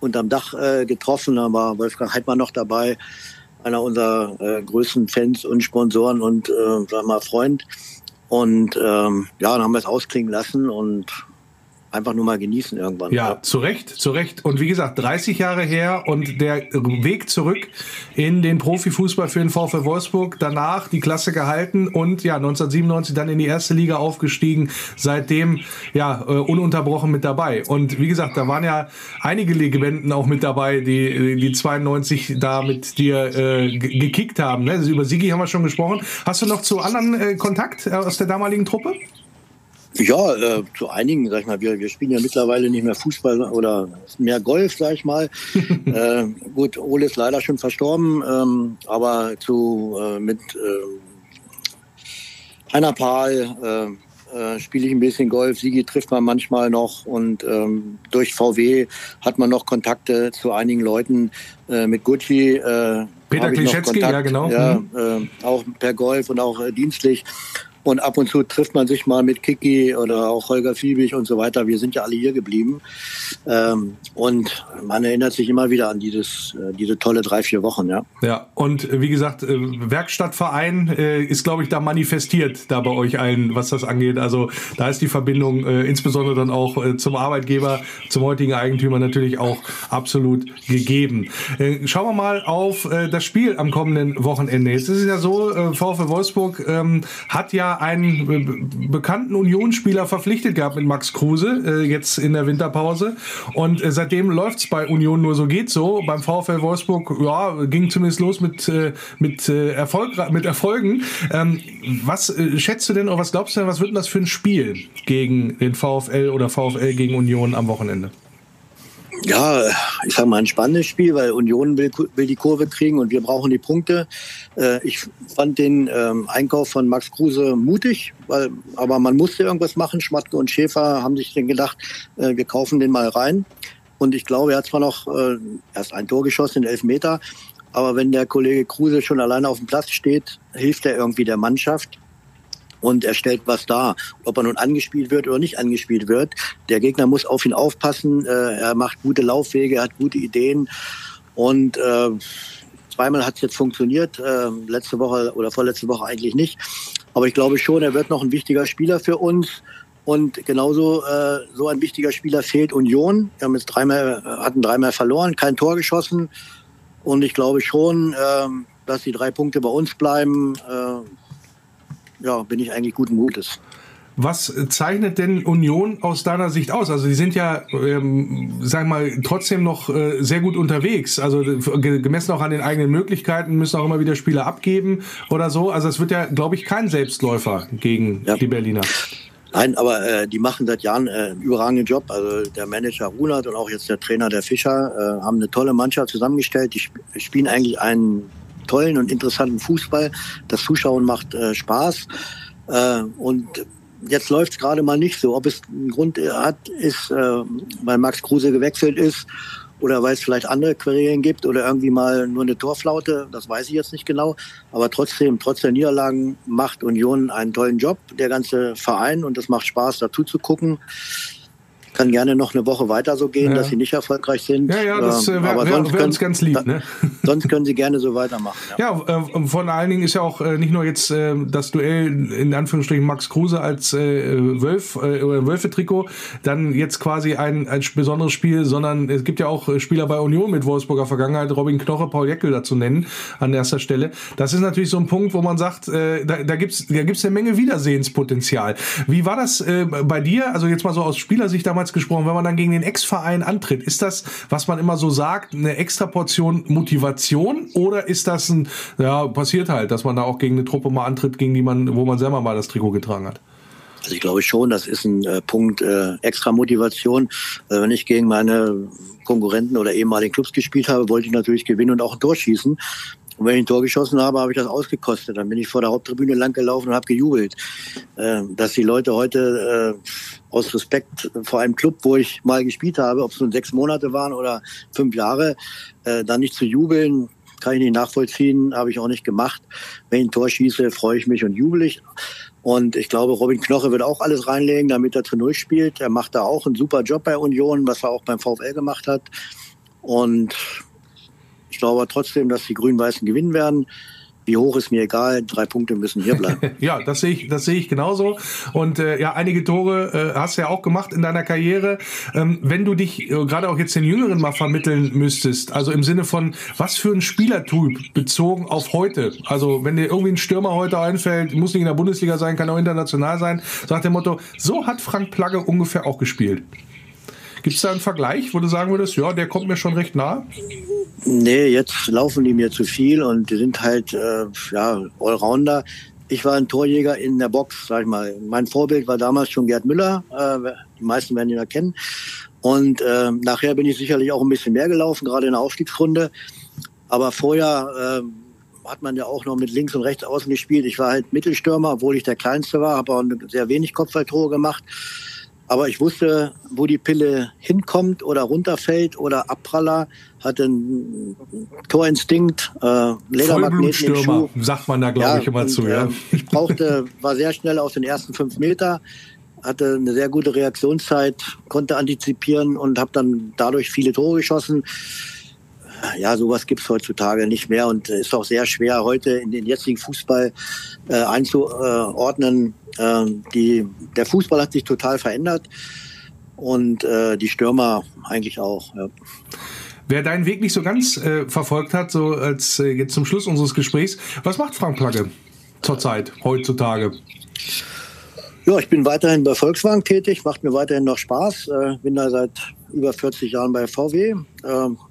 unterm Dach äh, getroffen. Da war Wolfgang Heidmann noch dabei, einer unserer äh, größten Fans und Sponsoren und äh, sagen mal Freund. Und ähm, ja, dann haben wir es ausklingen lassen und einfach nur mal genießen irgendwann. Ja, ja, zu Recht, zu Recht. Und wie gesagt, 30 Jahre her und der Weg zurück in den Profifußball für den VfL Wolfsburg. Danach die Klasse gehalten und ja, 1997 dann in die erste Liga aufgestiegen. Seitdem ja, äh, ununterbrochen mit dabei. Und wie gesagt, da waren ja einige Legenden auch mit dabei, die die 92 da mit dir äh, gekickt haben. Ne? Also über Sigi haben wir schon gesprochen. Hast du noch zu anderen äh, Kontakt äh, aus der damaligen Truppe? Ja, äh, zu einigen, sag ich mal, wir, wir spielen ja mittlerweile nicht mehr Fußball oder mehr Golf, sag ich mal. äh, gut, Ole ist leider schon verstorben, ähm, aber zu äh, mit äh, Heiner Pahl äh, äh, spiele ich ein bisschen Golf. Sigi trifft man manchmal noch und ähm, durch VW hat man noch Kontakte zu einigen Leuten äh, mit Gucci. Äh, Peter Klischetzky, ja genau. Ja, mhm. äh, auch per Golf und auch dienstlich. Und ab und zu trifft man sich mal mit Kiki oder auch Holger Fiebig und so weiter. Wir sind ja alle hier geblieben. Ähm, und man erinnert sich immer wieder an dieses, äh, diese tolle drei, vier Wochen, ja. Ja, und wie gesagt, äh, Werkstattverein äh, ist, glaube ich, da manifestiert, da bei euch allen, was das angeht. Also da ist die Verbindung insbesondere dann auch zum Arbeitgeber, zum heutigen Eigentümer natürlich auch absolut gegeben. schauen wir mal auf das Spiel am kommenden Wochenende. Jetzt ist es ja so, VfL Wolfsburg ähm, hat ja einen bekannten Unionsspieler verpflichtet gehabt mit Max Kruse, äh, jetzt in der Winterpause. Und äh, seitdem läuft's bei Union nur so geht so. Beim VfL Wolfsburg, ja, ging zumindest los mit, äh, mit, äh, Erfolg, mit Erfolgen. Ähm, was äh, schätzt du denn oder was glaubst du denn, was wird denn das für ein Spiel gegen den VfL oder VfL gegen Union am Wochenende? Ja, ich sage mal, ein spannendes Spiel, weil Union will, will die Kurve kriegen und wir brauchen die Punkte. Äh, ich fand den ähm, Einkauf von Max Kruse mutig, weil, aber man musste irgendwas machen. Schmatke und Schäfer haben sich dann gedacht, äh, wir kaufen den mal rein. Und ich glaube, er hat zwar noch äh, erst ein Tor geschossen, elf Meter, aber wenn der Kollege Kruse schon alleine auf dem Platz steht, hilft er irgendwie der Mannschaft und er stellt was dar. Ob er nun angespielt wird oder nicht angespielt wird, der Gegner muss auf ihn aufpassen. Äh, er macht gute Laufwege, er hat gute Ideen und äh, zweimal hat es jetzt funktioniert. Äh, letzte Woche oder vorletzte Woche eigentlich nicht. Aber ich glaube schon, er wird noch ein wichtiger Spieler für uns. Und genauso äh, so ein wichtiger Spieler fehlt Union. Wir haben jetzt dreimal, hatten dreimal verloren, kein Tor geschossen. Und ich glaube schon, äh, dass die drei Punkte bei uns bleiben. Äh, ja, bin ich eigentlich guten Mutes. Was zeichnet denn Union aus deiner Sicht aus? Also die sind ja, ähm, sag mal, trotzdem noch äh, sehr gut unterwegs. Also gemessen auch an den eigenen Möglichkeiten müssen auch immer wieder Spieler abgeben oder so. Also es wird ja, glaube ich, kein Selbstläufer gegen ja. die Berliner. Nein, aber äh, die machen seit Jahren äh, einen überragenden Job. Also der Manager Runert und auch jetzt der Trainer der Fischer äh, haben eine tolle Mannschaft zusammengestellt. Die sp spielen eigentlich einen tollen und interessanten Fußball. Das Zuschauen macht äh, Spaß. Äh, und jetzt läuft es gerade mal nicht so. Ob es einen Grund hat, ist, äh, weil Max Kruse gewechselt ist oder weil es vielleicht andere Querelen gibt oder irgendwie mal nur eine Torflaute, das weiß ich jetzt nicht genau. Aber trotzdem, trotz der Niederlagen macht Union einen tollen Job, der ganze Verein und es macht Spaß, dazu zu gucken kann gerne noch eine Woche weiter so gehen, ja. dass sie nicht erfolgreich sind. Ja, ja, das ähm, wäre wär, wär uns ganz lieb. Ne? Sonst können sie gerne so weitermachen. Ja, ja äh, vor allen Dingen ist ja auch äh, nicht nur jetzt äh, das Duell in Anführungsstrichen Max Kruse als äh, Wölf äh, Wölfe-Trikot, dann jetzt quasi ein, ein besonderes Spiel, sondern es gibt ja auch äh, Spieler bei Union mit Wolfsburger Vergangenheit, Robin Knoche, Paul Jeckel dazu nennen an erster Stelle. Das ist natürlich so ein Punkt, wo man sagt, äh, da, da gibt's da gibt's eine Menge Wiedersehenspotenzial. Wie war das äh, bei dir? Also jetzt mal so aus Spielersicht damals gesprochen, wenn man dann gegen den Ex-Verein antritt, ist das, was man immer so sagt, eine extra Portion Motivation oder ist das ein, ja, passiert halt, dass man da auch gegen eine Truppe mal antritt, gegen die man, wo man selber mal das Trikot getragen hat? Also ich glaube schon, das ist ein äh, Punkt äh, extra Motivation. Also wenn ich gegen meine Konkurrenten oder ehemaligen Clubs gespielt habe, wollte ich natürlich gewinnen und auch ein Tor schießen. Und wenn ich ein Tor geschossen habe, habe ich das ausgekostet. Dann bin ich vor der Haupttribüne lang gelaufen und habe gejubelt. Äh, dass die Leute heute äh, aus Respekt vor einem Club, wo ich mal gespielt habe, ob es nun sechs Monate waren oder fünf Jahre, äh, dann nicht zu jubeln, kann ich nicht nachvollziehen, habe ich auch nicht gemacht. Wenn ich ein Tor schieße, freue ich mich und jubel ich. Und ich glaube, Robin Knoche wird auch alles reinlegen, damit er zu Null spielt. Er macht da auch einen super Job bei Union, was er auch beim VfL gemacht hat. Und ich glaube trotzdem, dass die Grün-Weißen gewinnen werden. Wie hoch ist mir egal, drei Punkte müssen hier bleiben. ja, das sehe ich, das sehe ich genauso. Und äh, ja, einige Tore äh, hast du ja auch gemacht in deiner Karriere. Ähm, wenn du dich äh, gerade auch jetzt den Jüngeren mal vermitteln müsstest, also im Sinne von, was für ein Spielertyp bezogen auf heute? Also wenn dir irgendwie ein Stürmer heute einfällt, muss nicht in der Bundesliga sein, kann auch international sein, sagt der Motto, so hat Frank Plagge ungefähr auch gespielt. Gibt es da einen Vergleich, wo du sagen würdest, ja, der kommt mir schon recht nah? Nee, jetzt laufen die mir zu viel und die sind halt äh, ja, Allrounder. Ich war ein Torjäger in der Box, sag ich mal. Mein Vorbild war damals schon Gerd Müller. Äh, die meisten werden ihn erkennen. Und äh, nachher bin ich sicherlich auch ein bisschen mehr gelaufen, gerade in der Aufstiegsrunde. Aber vorher äh, hat man ja auch noch mit links und rechts außen gespielt. Ich war halt Mittelstürmer, obwohl ich der Kleinste war, habe auch sehr wenig Kopfballtore gemacht. Aber ich wusste, wo die Pille hinkommt oder runterfällt oder Abpraller, hatte einen Torinstinkt, äh, Ledermagneten im Schuh. sagt man da, glaube ja, ich, immer und, zu. Ja. Äh, ich brauchte, war sehr schnell aus den ersten fünf Meter, hatte eine sehr gute Reaktionszeit, konnte antizipieren und habe dann dadurch viele Tore geschossen ja, sowas gibt's heutzutage nicht mehr und ist auch sehr schwer heute in den jetzigen Fußball äh, einzuordnen. Äh, die, der Fußball hat sich total verändert und äh, die Stürmer eigentlich auch. Ja. Wer deinen Weg nicht so ganz äh, verfolgt hat, so als äh, jetzt zum Schluss unseres Gesprächs, was macht Frank Plagge zurzeit, heutzutage? Ja, ich bin weiterhin bei Volkswagen tätig, macht mir weiterhin noch Spaß. Äh, bin da seit über 40 Jahren bei VW. Äh,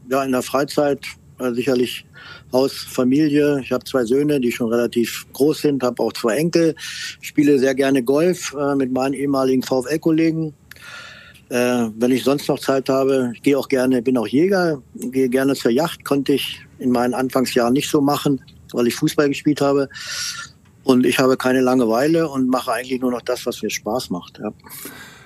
ja, in der Freizeit äh, sicherlich Haus, Familie. Ich habe zwei Söhne, die schon relativ groß sind, habe auch zwei Enkel. Spiele sehr gerne Golf äh, mit meinen ehemaligen VfL-Kollegen. Äh, wenn ich sonst noch Zeit habe, ich gehe auch gerne, bin auch Jäger, gehe gerne zur Yacht, konnte ich in meinen Anfangsjahren nicht so machen, weil ich Fußball gespielt habe. Und ich habe keine Langeweile und mache eigentlich nur noch das, was mir Spaß macht. Ja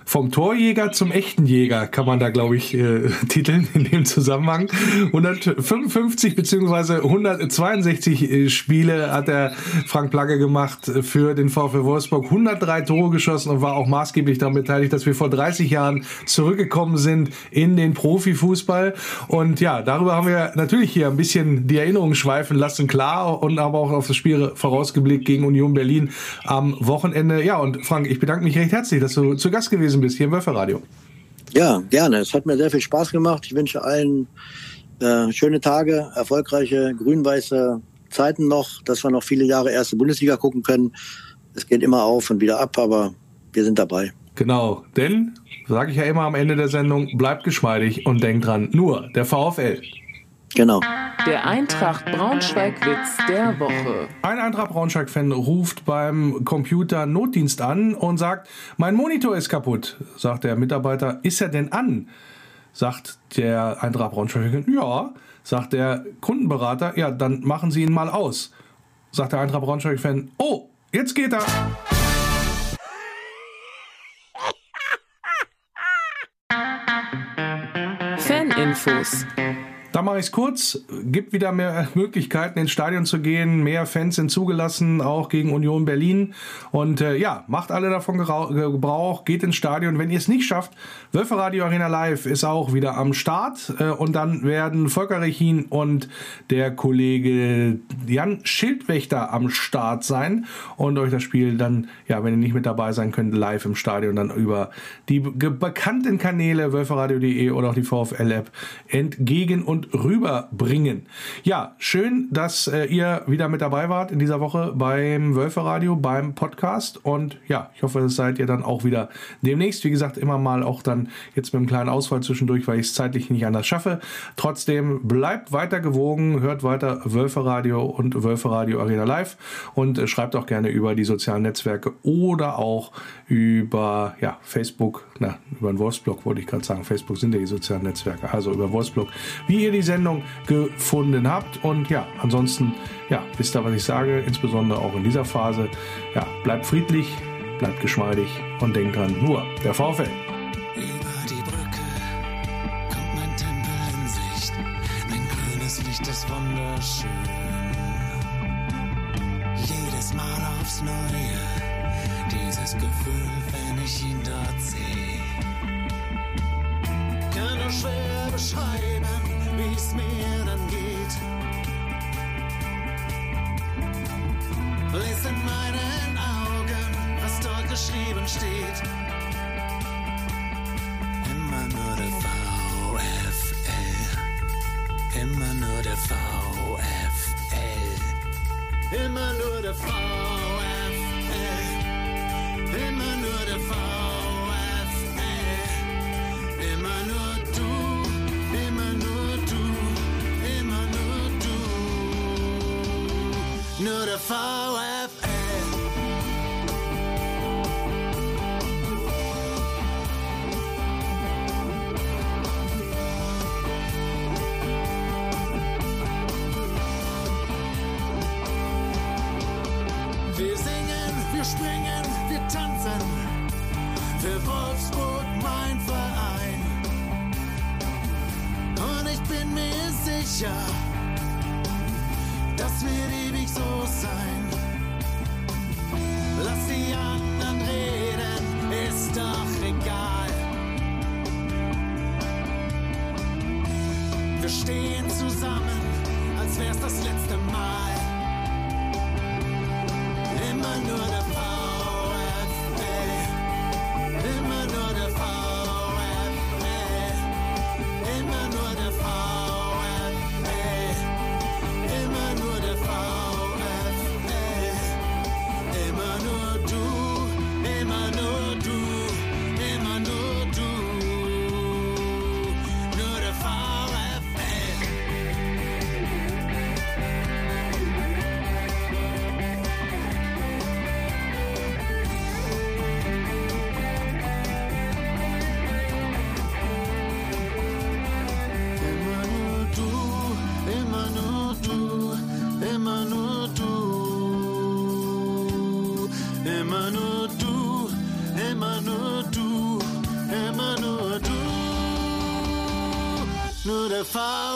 vom Torjäger zum echten Jäger, kann man da, glaube ich, äh, titeln in dem Zusammenhang. 155 beziehungsweise 162 äh, Spiele hat der Frank Plagge gemacht für den VfL Wolfsburg. 103 Tore geschossen und war auch maßgeblich daran beteiligt, dass wir vor 30 Jahren zurückgekommen sind in den Profifußball. Und ja, darüber haben wir natürlich hier ein bisschen die Erinnerungen schweifen lassen, klar, und aber auch auf das Spiel vorausgeblickt gegen Union Berlin am Wochenende. Ja, und Frank, ich bedanke mich recht herzlich, dass du zu Gast gewesen hier im Wölferradio. Ja, gerne. Es hat mir sehr viel Spaß gemacht. Ich wünsche allen äh, schöne Tage, erfolgreiche grün-weiße Zeiten noch, dass wir noch viele Jahre erste Bundesliga gucken können. Es geht immer auf und wieder ab, aber wir sind dabei. Genau, denn, sage ich ja immer am Ende der Sendung, bleibt geschmeidig und denkt dran, nur der VfL. Genau. Der Eintracht Braunschweig-Witz der Woche. Ein Eintracht Braunschweig-Fan ruft beim Computer Notdienst an und sagt, mein Monitor ist kaputt. Sagt der Mitarbeiter, ist er denn an? Sagt der Eintracht Braunschweig, ja. Sagt der Kundenberater, ja, dann machen Sie ihn mal aus. Sagt der Eintracht Braunschweig-Fan, oh, jetzt geht er. Faninfos. Da mache ich es kurz. Gibt wieder mehr Möglichkeiten, ins Stadion zu gehen. Mehr Fans sind zugelassen, auch gegen Union Berlin. Und äh, ja, macht alle davon Gebrauch, geht ins Stadion. Wenn ihr es nicht schafft, Wölfe Radio Arena Live ist auch wieder am Start. Äh, und dann werden Volker Rechin und der Kollege Jan Schildwächter am Start sein und euch das Spiel dann, ja, wenn ihr nicht mit dabei sein könnt, live im Stadion dann über die bekannten Kanäle wölferadio.de oder auch die VfL-App entgegen und rüberbringen. Ja, schön, dass äh, ihr wieder mit dabei wart in dieser Woche beim Wölferadio, beim Podcast. Und ja, ich hoffe, das seid ihr dann auch wieder demnächst. Wie gesagt, immer mal auch dann jetzt mit einem kleinen Ausfall zwischendurch, weil ich es zeitlich nicht anders schaffe. Trotzdem bleibt weiter gewogen, hört weiter Wölferadio und Wölferadio Arena Live und äh, schreibt auch gerne über die sozialen Netzwerke oder auch über ja, Facebook, na, über den Wolfsblog wollte ich gerade sagen. Facebook sind ja die sozialen Netzwerke, also über Wolfsblog, wie ihr die Sendung gefunden habt. Und ja, ansonsten, ja, wisst ihr, was ich sage, insbesondere auch in dieser Phase. Ja, bleibt friedlich, bleibt geschmeidig und denkt dran, nur der VfL. Über die Brücke kommt mein Tempel in Sicht. Ein grünes Licht ist wunderschön. Jedes Mal aufs Neue, dieses Gefühl, wenn ich ihn dort sehe. Kann nur schwer beschreiben, geschrieben steht. Immer nur der VfL. Immer nur der VfL. Immer nur der VfL. Immer nur der VfL. Immer nur du. Immer nur du. Immer nur du. Nur der VfL. Du,